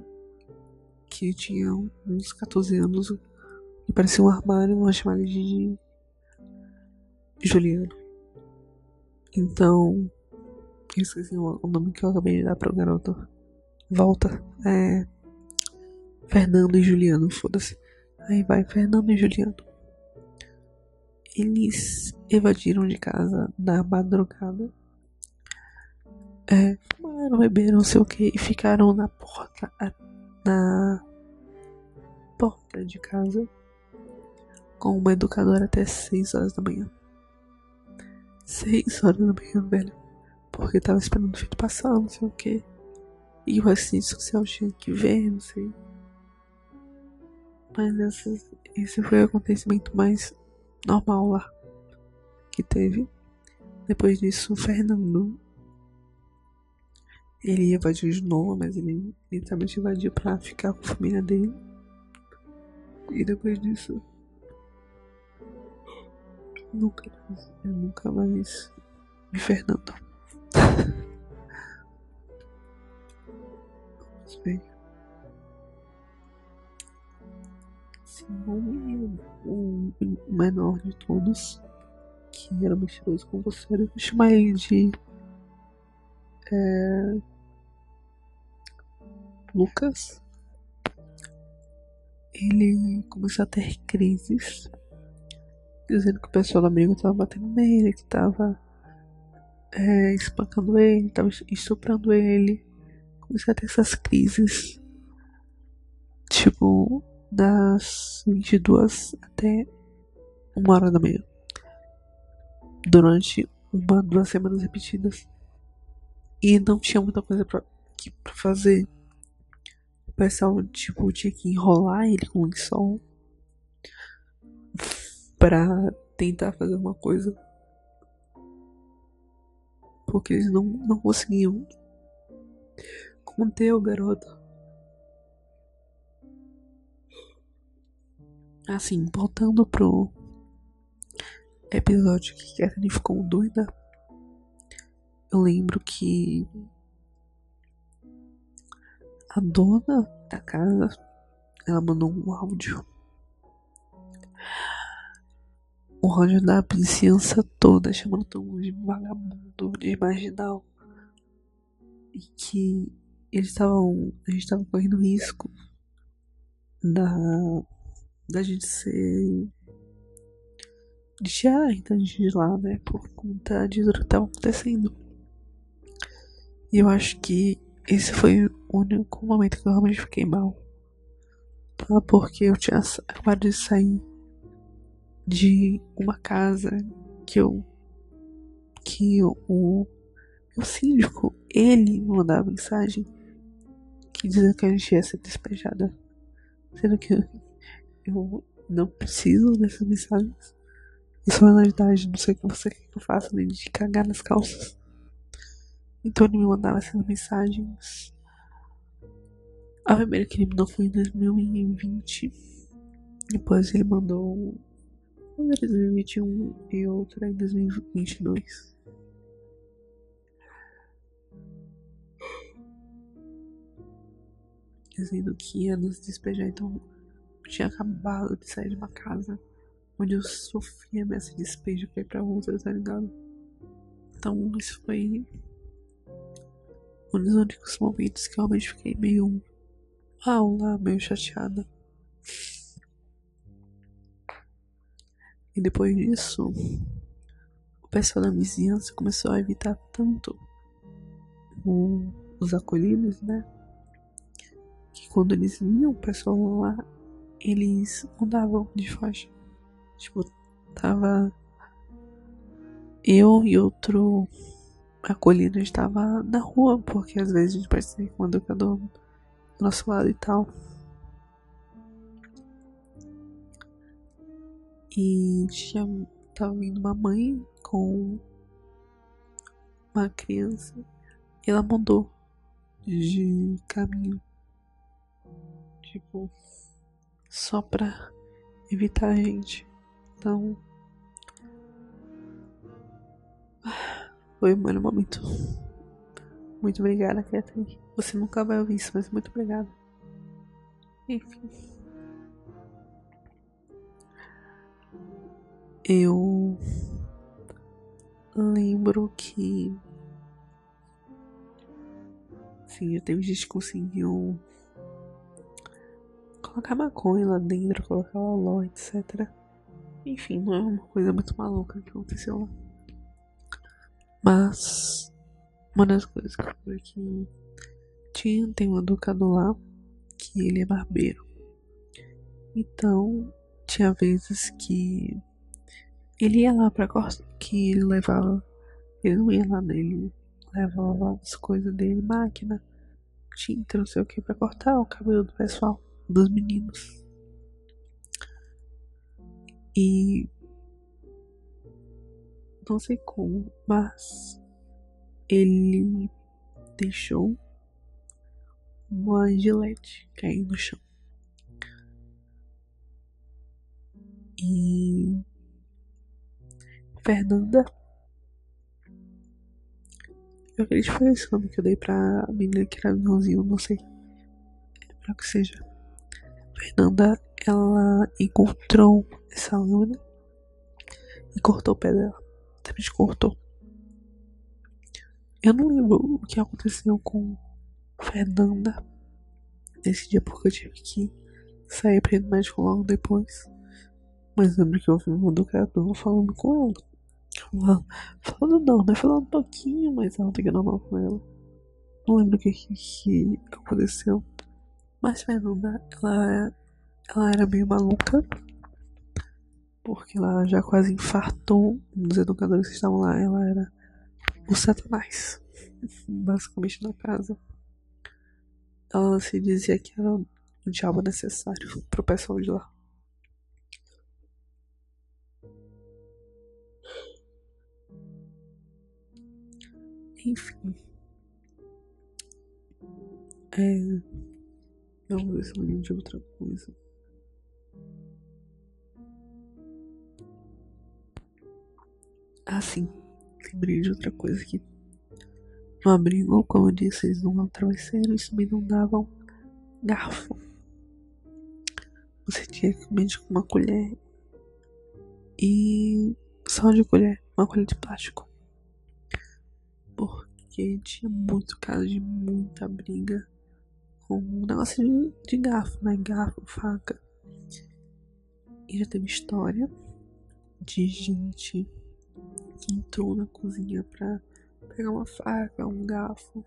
que tinha uns 14 anos, E parecia um armário, vamos chamar ele de Juliano. Então, eu esqueci o nome que eu acabei de dar o garoto. Volta. É. Fernando e Juliano, foda-se. Aí vai Fernando e Juliano. Eles evadiram de casa na madrugada. É, fumaram, beberam, não sei o que, e ficaram na porta, na porta de casa com uma educadora até 6 horas da manhã. 6 horas da manhã, velho. Porque tava esperando o filho passar, não sei o que. E o assistente social tinha que ver, não sei. Mas esse, esse foi o acontecimento mais normal lá que teve. Depois disso, o Fernando. Ele evadiu de novo, mas ele literalmente invadiu pra ficar com a família dele. E depois disso. Nunca mais. Eu nunca mais vi Fernando. [laughs] Vamos ver. Simão o menor de todos, que era mentiroso com você, eu chamar ele de. É, Lucas. Ele começou a ter crises, dizendo que o pessoal amigo tava batendo nele, que tava é, espancando ele, tava estuprando ele. Comecei a ter essas crises. Tipo, das 22 até uma hora da manhã. Durante uma, duas semanas repetidas. E não tinha muita coisa pra, que, pra fazer. O pessoal, tipo, tinha que enrolar ele com o sol pra tentar fazer uma coisa. Porque eles não, não conseguiam conter o garoto. Assim, voltando pro episódio que Catherine ficou doida, eu lembro que a dona da casa ela mandou um áudio. Um áudio da vizinhança toda, chamando todo mundo de vagabundo, de marginal. E que eles estavam. A gente estava correndo risco da da gente ser de tirar então a gente de lá, né? Por conta de tudo que estava acontecendo. E eu acho que esse foi o único momento que eu realmente fiquei mal. Tá? Porque eu tinha acabado de sair de uma casa que eu. que o, o, o síndico, ele me mandava mensagem que dizia que a gente ia ser despejada. Sendo que eu não preciso dessas mensagens. Isso é idade, não sei o que você quer que eu faça, nem de cagar nas calças. Então ele me mandava essas mensagens. A primeira que ele mandou foi em 2020. Depois ele mandou uma em 2021 e outra em 2022. Dizendo que ia nos despejar, então tinha acabado de sair de uma casa onde eu sofria esse despejo pra ir pra outra, tá ligado? Então, isso foi um dos únicos momentos que eu realmente fiquei meio mal lá, meio chateada. E depois disso, o pessoal da vizinhança começou a evitar tanto os acolhidos, né? Que quando eles viam o pessoal lá, eles mudavam de faixa. Tipo, tava eu e outro acolhido estava na rua, porque às vezes a gente ser com o educador do nosso lado e tal. E tinha, tava vindo uma mãe com uma criança e ela mudou de caminho. Tipo, só pra evitar a gente. Então. Foi o meu momento. Muito obrigada, Catherine. Você nunca vai ouvir isso, mas muito obrigada. Enfim. eu lembro que assim, já teve gente que conseguiu colocar maconha lá dentro, colocar loló, etc. Enfim, não é uma coisa muito maluca que aconteceu lá. Mas uma das coisas que foi que tinha, tem um educador lá que ele é barbeiro. Então, tinha vezes que ele ia lá pra cortar, que ele levava, ele não ia lá nele, levava as coisas dele, máquina, tinta, não sei o que, pra cortar o cabelo do pessoal, dos meninos. E não sei como, mas ele deixou uma gilete cair no chão. E Fernanda. Eu acredito que foi esse nome que eu dei pra menina que era vilãozinho, não sei. É que seja. Fernanda, ela encontrou essa lâmina e cortou o pé dela. Simplesmente cortou. Eu não lembro o que aconteceu com Fernanda nesse dia porque eu tive que sair pra ir no médico logo depois. Mas lembro que eu ouvi um educador falando com ela. Falando, falando não, né? Falando um pouquinho mais alto que normal com ela. Não lembro o que, que aconteceu. Mas Fernanda, ela, ela era meio maluca. Porque ela já quase infartou um dos educadores que estavam lá. Ela era o Satanás. Basicamente na casa. Ela se dizia que era o diabo necessário pro pessoal de lá. Enfim. É. Vamos ver se eu lembro de outra coisa. Ah, sim. Lembrei de outra coisa aqui. No abrigo, como eu disse, eles não davam travesseiro e também não davam garfo. Você tinha que comer com uma colher e só de colher, uma colher de plástico porque tinha muito caso de muita briga com um negócio de, de garfo, né? Garfo, faca. E já teve história de gente que entrou na cozinha pra pegar uma faca, um garfo,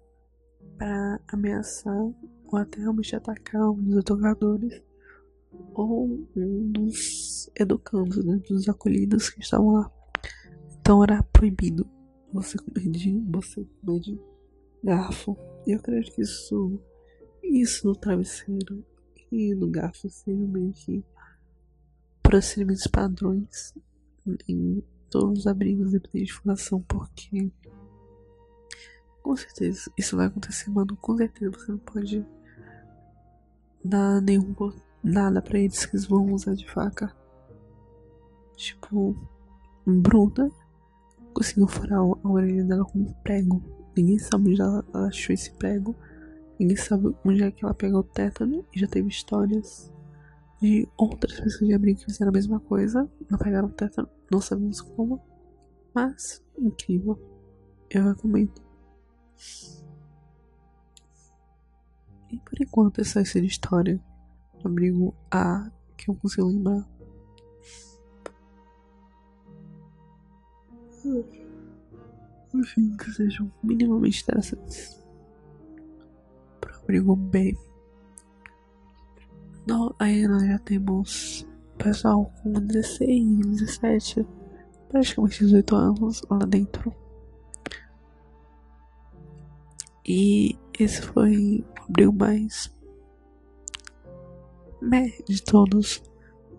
pra ameaçar ou até realmente atacar um dos educadores ou um dos educandos, né? Dos acolhidos que estavam lá. Então era proibido você comer de, você comer de garfo. Eu acredito que isso, isso no travesseiro e no garfo sejam meio que procedimentos padrões em todos os abrigos de fundação, porque com certeza isso vai acontecer, mano. Com certeza você não pode dar nenhum nada pra eles que eles vão usar de faca. Tipo, Bruna conseguiu furar a orelha dela com um prego. Ninguém sabe onde ela achou esse prego. Ninguém sabe onde é que ela pegou o tétano. E já teve histórias de outras pessoas de abrigo que fizeram a mesma coisa. Não pegaram o tétano. Não sabemos como. Mas, incrível. Eu recomendo. E por enquanto essa é a história do abrigo A que eu consigo lembrar. Enfim, que sejam minimamente interessantes. Abrigo B. Não, aí nós já temos pessoal com 16, 17, praticamente 18 anos lá dentro. E esse foi o abrigo mais meh de todos.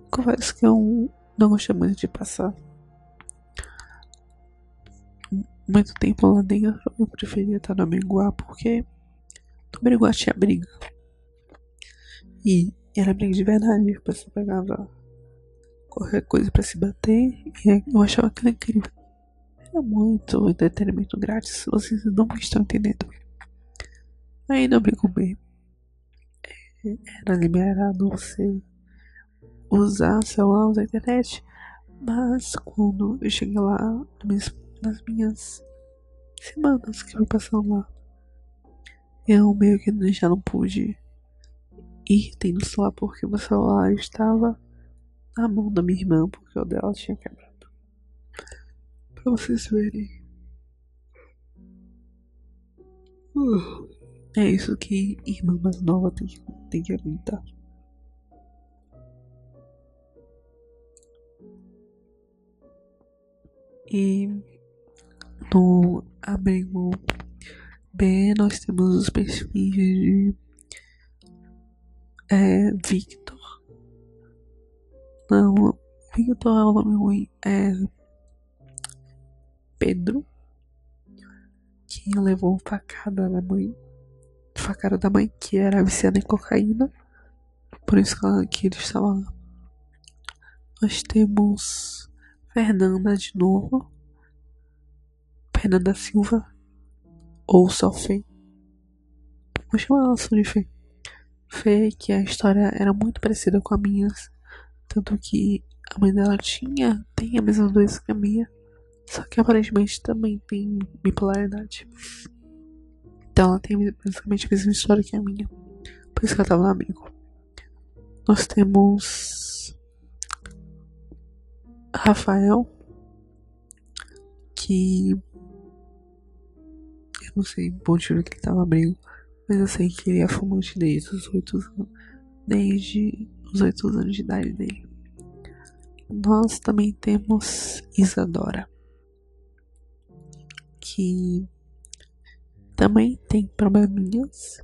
Confesso que eu não gostei muito de passar muito tempo lá dentro, eu preferia estar no Amenguá porque no Amenguá tinha briga. E era briga de verdade, a pessoa pegava qualquer coisa pra se bater e eu achava aquilo incrível. Era muito entretenimento grátis, vocês não estão entendendo. Aí no Amigo B era liberado você usar celular, usar internet, Mas quando eu cheguei lá, nas minhas semanas que eu fui passando lá, eu meio que já não pude ir tendo celular porque meu celular estava na mão da minha irmã porque o dela tinha quebrado. Pra vocês verem. Uh, é isso que irmã mais nova tem, tem que aguentar. E no abrigo B nós temos os perfis de é, Victor. Não, Victor é o nome ruim. É Pedro. Que levou facada da mãe. Facada da mãe, que era viciada em cocaína. Por isso que ele estava lá. Nós temos Fernanda de novo. Fernanda Silva. Ou só Fê. Vou chamar ela só de Fê. Fê, que a história era muito parecida com a minha. Tanto que a mãe dela tinha, tem a mesma doença que a minha. Só que aparentemente também tem bipolaridade. Então ela tem basicamente a mesma história que a minha. Por isso que ela tava no amigo. Nós temos Rafael, que não sei o motivo que ele tava abrindo, mas eu sei que ele é fumante desde os oito anos, desde os oito anos de idade dele. Nós também temos Isadora, que também tem probleminhas.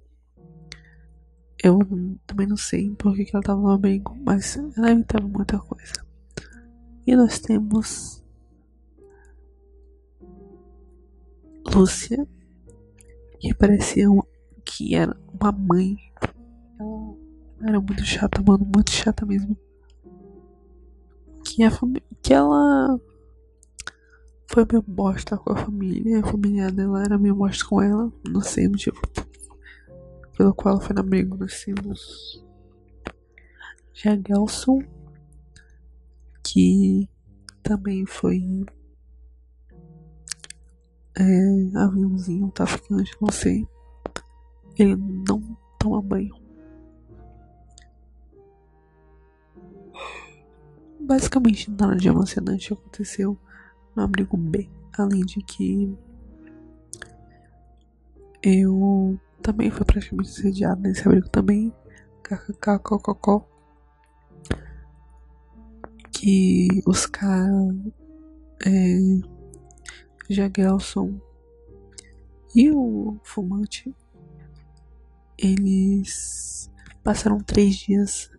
Eu também não sei porque que ela tava no abrigo, mas ela evitava muita coisa. E nós temos Lúcia, que parecia uma, que era uma mãe. Ela era muito chata, mano, muito chata mesmo. Que, a que ela foi meio bosta com a família. A família dela era meio bosta com ela. Não sei o motivo pelo qual ela foi na briga. Nós temos Jagelson que também foi é, aviãozinho, traficante, não sei. Ele não toma banho. Basicamente nada de emocionante aconteceu no abrigo B. Além de que eu também fui praticamente sediado nesse abrigo também. KKK, que os caras é, Jagelson e o fumante eles passaram três dias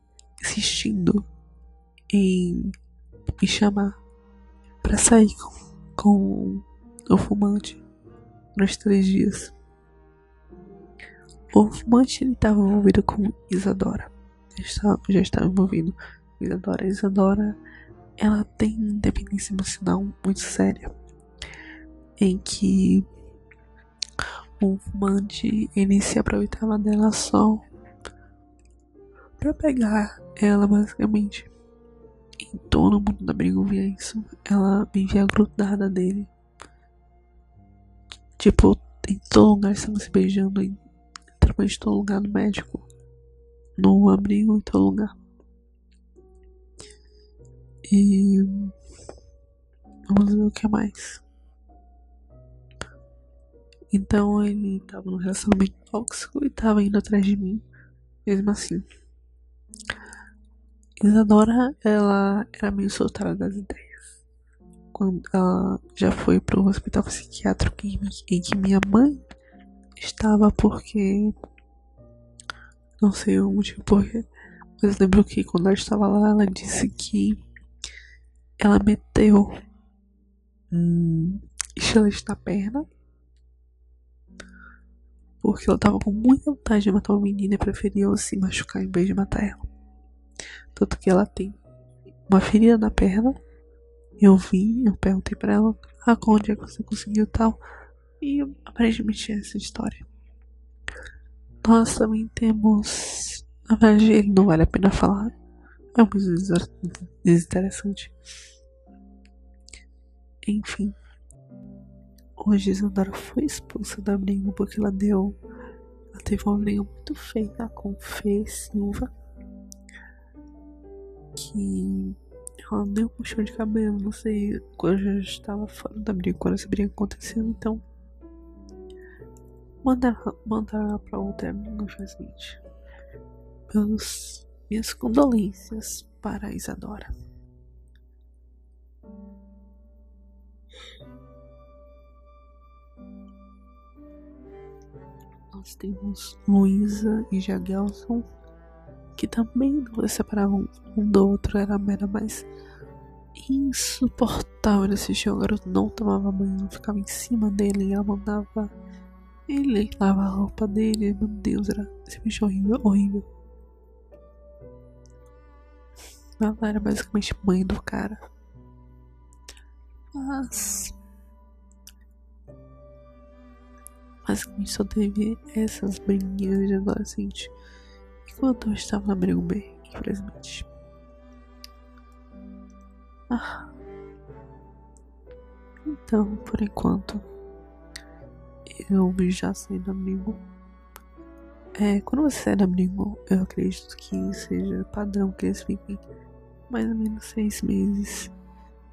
insistindo em me chamar para sair com, com o fumante nos três dias. O fumante ele estava envolvido com Isadora. Já estava, já estava envolvido com Isadora. Isadora ela tem dependência emocional muito séria, em que o fumante ele se aproveitava dela só para pegar ela basicamente. E todo mundo da briga via isso. Ela vivia grudada dele. Tipo, em todo lugar estavam se beijando, em literalmente todo lugar no médico. No abrigo, em todo lugar. E vamos ver o que mais. Então ele tava num relacionamento tóxico e tava indo atrás de mim, mesmo assim. Isadora, ela era meio soltada das ideias. Quando ela já foi pro hospital psiquiátrico em, que minha mãe estava porque. Não sei o motivo porquê. Mas lembro que quando ela estava lá, ela disse que ela meteu um estilete na perna. Porque ela tava com muita vontade de matar uma menina e preferiu se machucar em vez de matar ela. Tanto que ela tem uma ferida na perna. Eu vi, eu perguntei pra ela, ah, onde é que você conseguiu tal? E aparentemente é essa história. Nós também temos. Na verdade, ele não vale a pena falar. É muito desinteressante. Enfim. Hoje Isadora foi expulsa da briga porque ela deu. Ela teve uma briga muito feia com Fê Silva. Que ela deu um puxão de cabelo, não sei. Quando eu já estava fora da briga, quando essa briga aconteceu, então. Mandaram ela pra outra amiga, infelizmente. Meus, minhas condolências para a Isadora. Nós temos Luísa e Jagelson, que também não se separavam um do outro, era, era mais insuportável assistir. O garoto não tomava banho, ficava em cima dele ela mandava ele lavar a roupa dele. Meu Deus, era simplesmente horrível, horrível. Ela era basicamente mãe do cara. Mas Basicamente só teve essas briguinhas de adolescente enquanto eu estava na briga B, infelizmente. Ah. Então, por enquanto, eu já saí do amigo. É, quando você sai do amigo, eu acredito que seja padrão que eles fiquem mais ou menos seis meses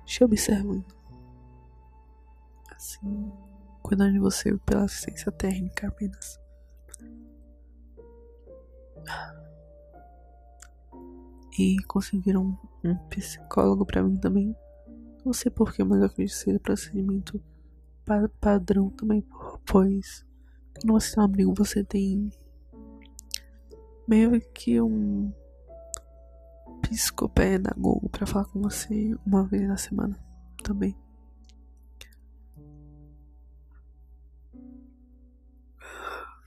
te observando. Assim, cuidando de você pela assistência técnica apenas. E conseguiram um psicólogo para mim também. Não sei porquê, mas eu acredito que seja procedimento padrão também, pois no sistema abrigo você tem meio que um psicopedagogo para falar com você uma vez na semana também.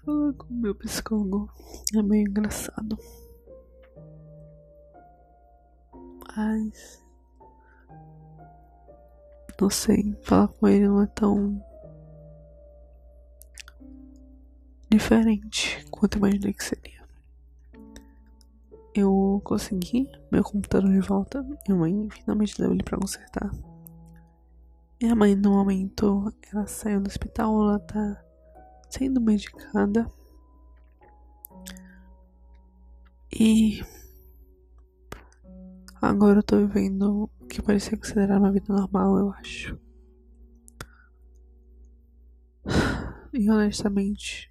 Falar com meu psicólogo é meio engraçado. Mas. Não sei, falar com ele não é tão. diferente quanto eu imaginei que seria. Eu consegui meu computador de volta. Minha mãe finalmente levou ele pra consertar. Minha mãe, no momento, ela saiu do hospital, ela tá sendo medicada. E agora eu tô vivendo o que parecia considerar uma vida normal, eu acho. E honestamente.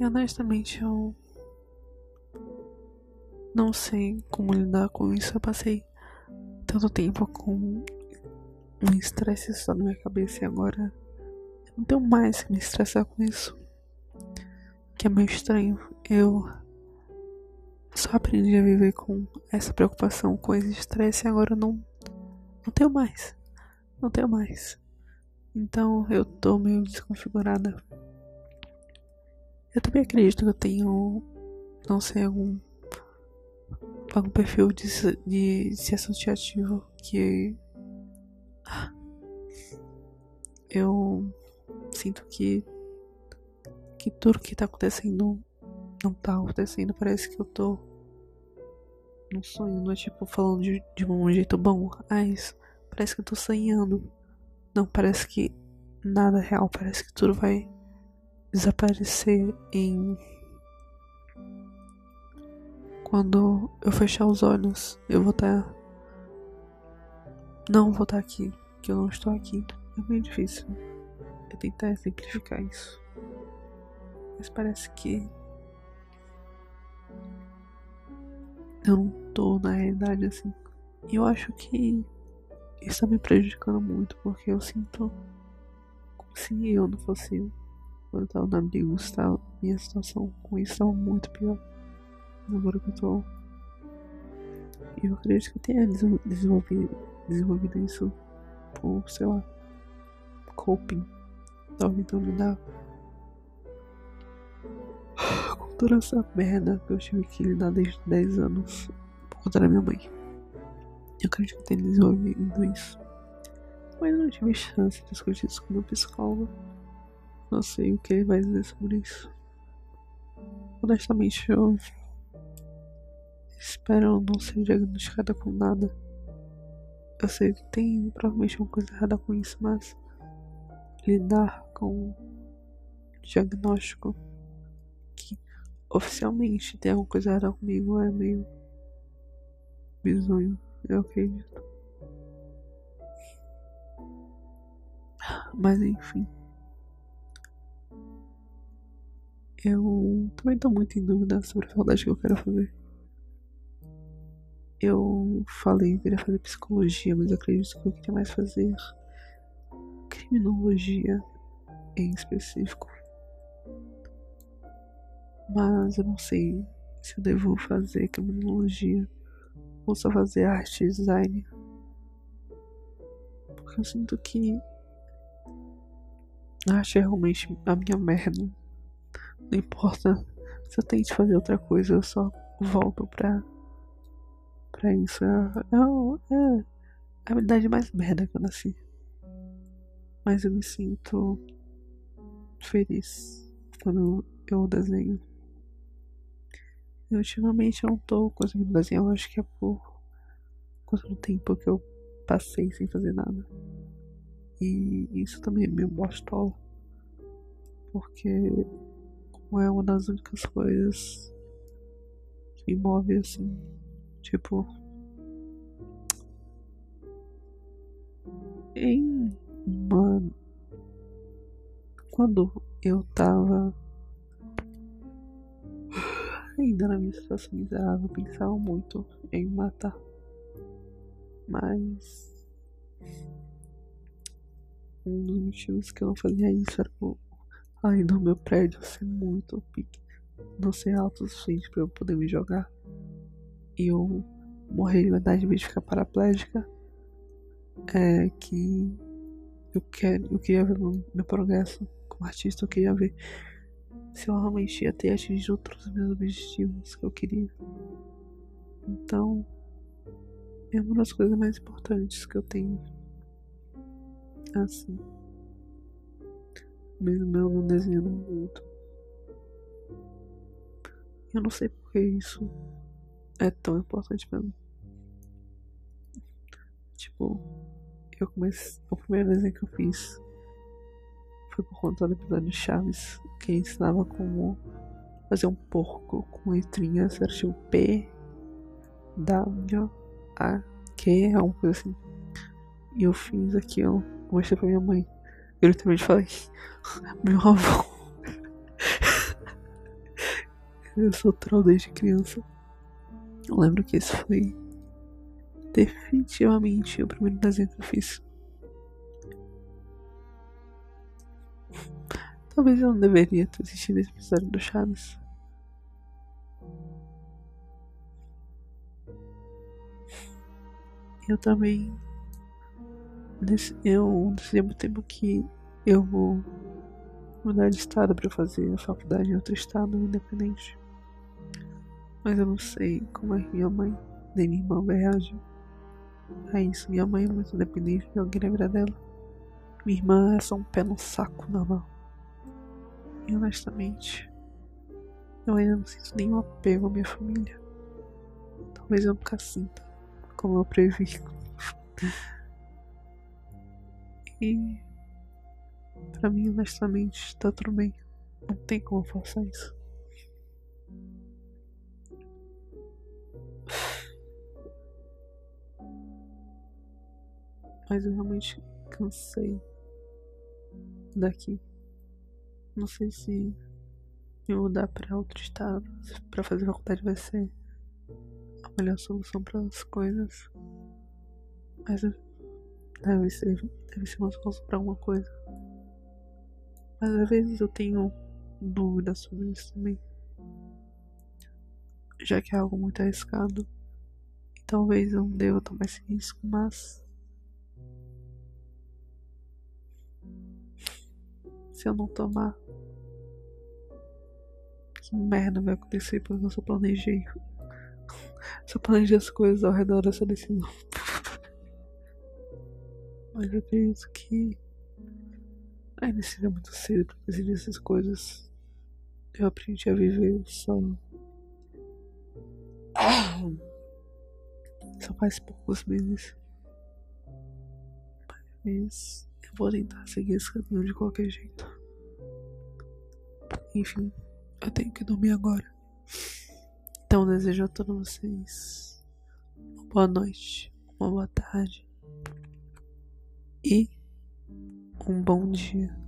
E honestamente eu não sei como lidar com isso. Eu passei tanto tempo com um estresse só na minha cabeça e agora eu não tenho mais que me estressar com isso. Que é meio estranho. Eu só aprendi a viver com essa preocupação, com esse estresse e agora não, não tenho mais. Não tenho mais. Então eu tô meio desconfigurada. Eu também acredito que eu tenho, não sei, algum, algum perfil de, de ser associativo que eu sinto que que tudo que tá acontecendo não tá acontecendo. Parece que eu tô num sonho, não é tipo falando de, de um jeito bom. Mas parece que eu tô sonhando. Não, parece que nada é real. Parece que tudo vai desaparecer em. Quando eu fechar os olhos, eu vou estar. Tá... Não vou estar tá aqui. Que eu não estou aqui. É bem difícil eu tentar simplificar isso. Mas parece que eu não tô na realidade assim. E eu acho que isso tá me prejudicando muito, porque eu sinto como se eu não fosse quando eu tava na briga, estava, minha situação com isso estava muito pior. Agora que eu tô. Eu acredito que eu tenha desenvolvido, desenvolvido isso por, sei lá, coping. Tentando lidar [sighs] com toda essa merda que eu tive que lidar desde 10 anos por conta da minha mãe. Eu acredito que eu tenha desenvolvido isso. Mas eu não tive chance de discutir isso com meu psicólogo. Não sei o que ele vai dizer sobre isso. Honestamente, eu. Espero não ser diagnosticada com nada. Eu sei que tem provavelmente uma coisa errada com isso, mas lidar com diagnóstico que oficialmente tem alguma coisa errada comigo é meio bizonho, eu acredito. Mas enfim. Eu também tô muito em dúvida sobre a faculdade que eu quero fazer. Eu falei que queria fazer psicologia, mas acredito que eu queria mais fazer criminologia em específico. Mas eu não sei se eu devo fazer criminologia ou só fazer arte e design. Porque eu sinto que a arte é realmente a minha merda. Não importa se eu tente fazer outra coisa, eu só volto pra, pra isso. É, é, a habilidade mais merda que eu nasci. Mas eu me sinto feliz quando eu desenho. E ultimamente eu não tô conseguindo desenhar, eu acho que é por do tempo que eu passei sem fazer nada. E isso também é meio bostola. Porque como é uma das únicas coisas que me move assim. Tipo. Em uma. Quando eu tava ainda na minha situação miserável, pensava muito em matar. Mas um dos motivos que eu não fazia isso era o Aí no meu prédio ser muito pique. Não ser alto o suficiente pra eu poder me jogar. Eu morrer de verdade em vez ficar paraplégica. É que eu quero. Eu queria ver meu, meu progresso como artista, eu queria ver se eu realmente ia ter atingido todos os meus objetivos que eu queria. Então é uma das coisas mais importantes que eu tenho. Assim mesmo eu não desenhando muito. Eu não sei porque isso é tão importante pra mim. Tipo, eu comecei. O primeiro desenho que eu fiz foi por conta do episódio Chaves, que ensinava como fazer um porco com letrinhas, era tipo P, W, A, Q, alguma coisa assim. E eu fiz aqui, eu mostrei pra minha mãe. Eu literalmente falei, [laughs] meu avô. [laughs] eu sou troll desde criança. Eu lembro que esse foi definitivamente o primeiro desenho que eu fiz. Talvez eu não deveria ter assistido esse episódio do Chaves. Eu também eu decidi há muito tempo que eu vou mudar de estado para fazer a faculdade em outro estado independente. Mas eu não sei como é que minha mãe nem minha irmã vai reagir a isso. Minha mãe é muito independente de alguém na vida dela. Minha irmã é só um pé no saco normal. E honestamente, eu ainda não sinto nenhum apego à minha família. Talvez eu nunca sinta, como eu previ. [laughs] E para mim, honestamente, tá tudo bem. Não tem como forçar isso. Mas eu realmente cansei daqui. Não sei se me mudar para outro estado para fazer faculdade vai ser a melhor solução para as coisas. Mas deve ser, deve ser uma solução para alguma coisa. Mas às vezes eu tenho dúvidas sobre isso também. Já que é algo muito arriscado. Talvez eu não deva tomar esse risco, mas. Se eu não tomar. Que merda vai acontecer porque eu só planejei. só planejei as coisas ao redor dessa decisão. [laughs] Mas eu acredito que ainda seria muito cedo para decidir essas coisas. Eu aprendi a viver só Só faz poucos meses. Mas eu vou tentar seguir esse caminho de qualquer jeito. Enfim, eu tenho que dormir agora. Então desejo a todos vocês uma boa noite, uma boa tarde e um bom dia.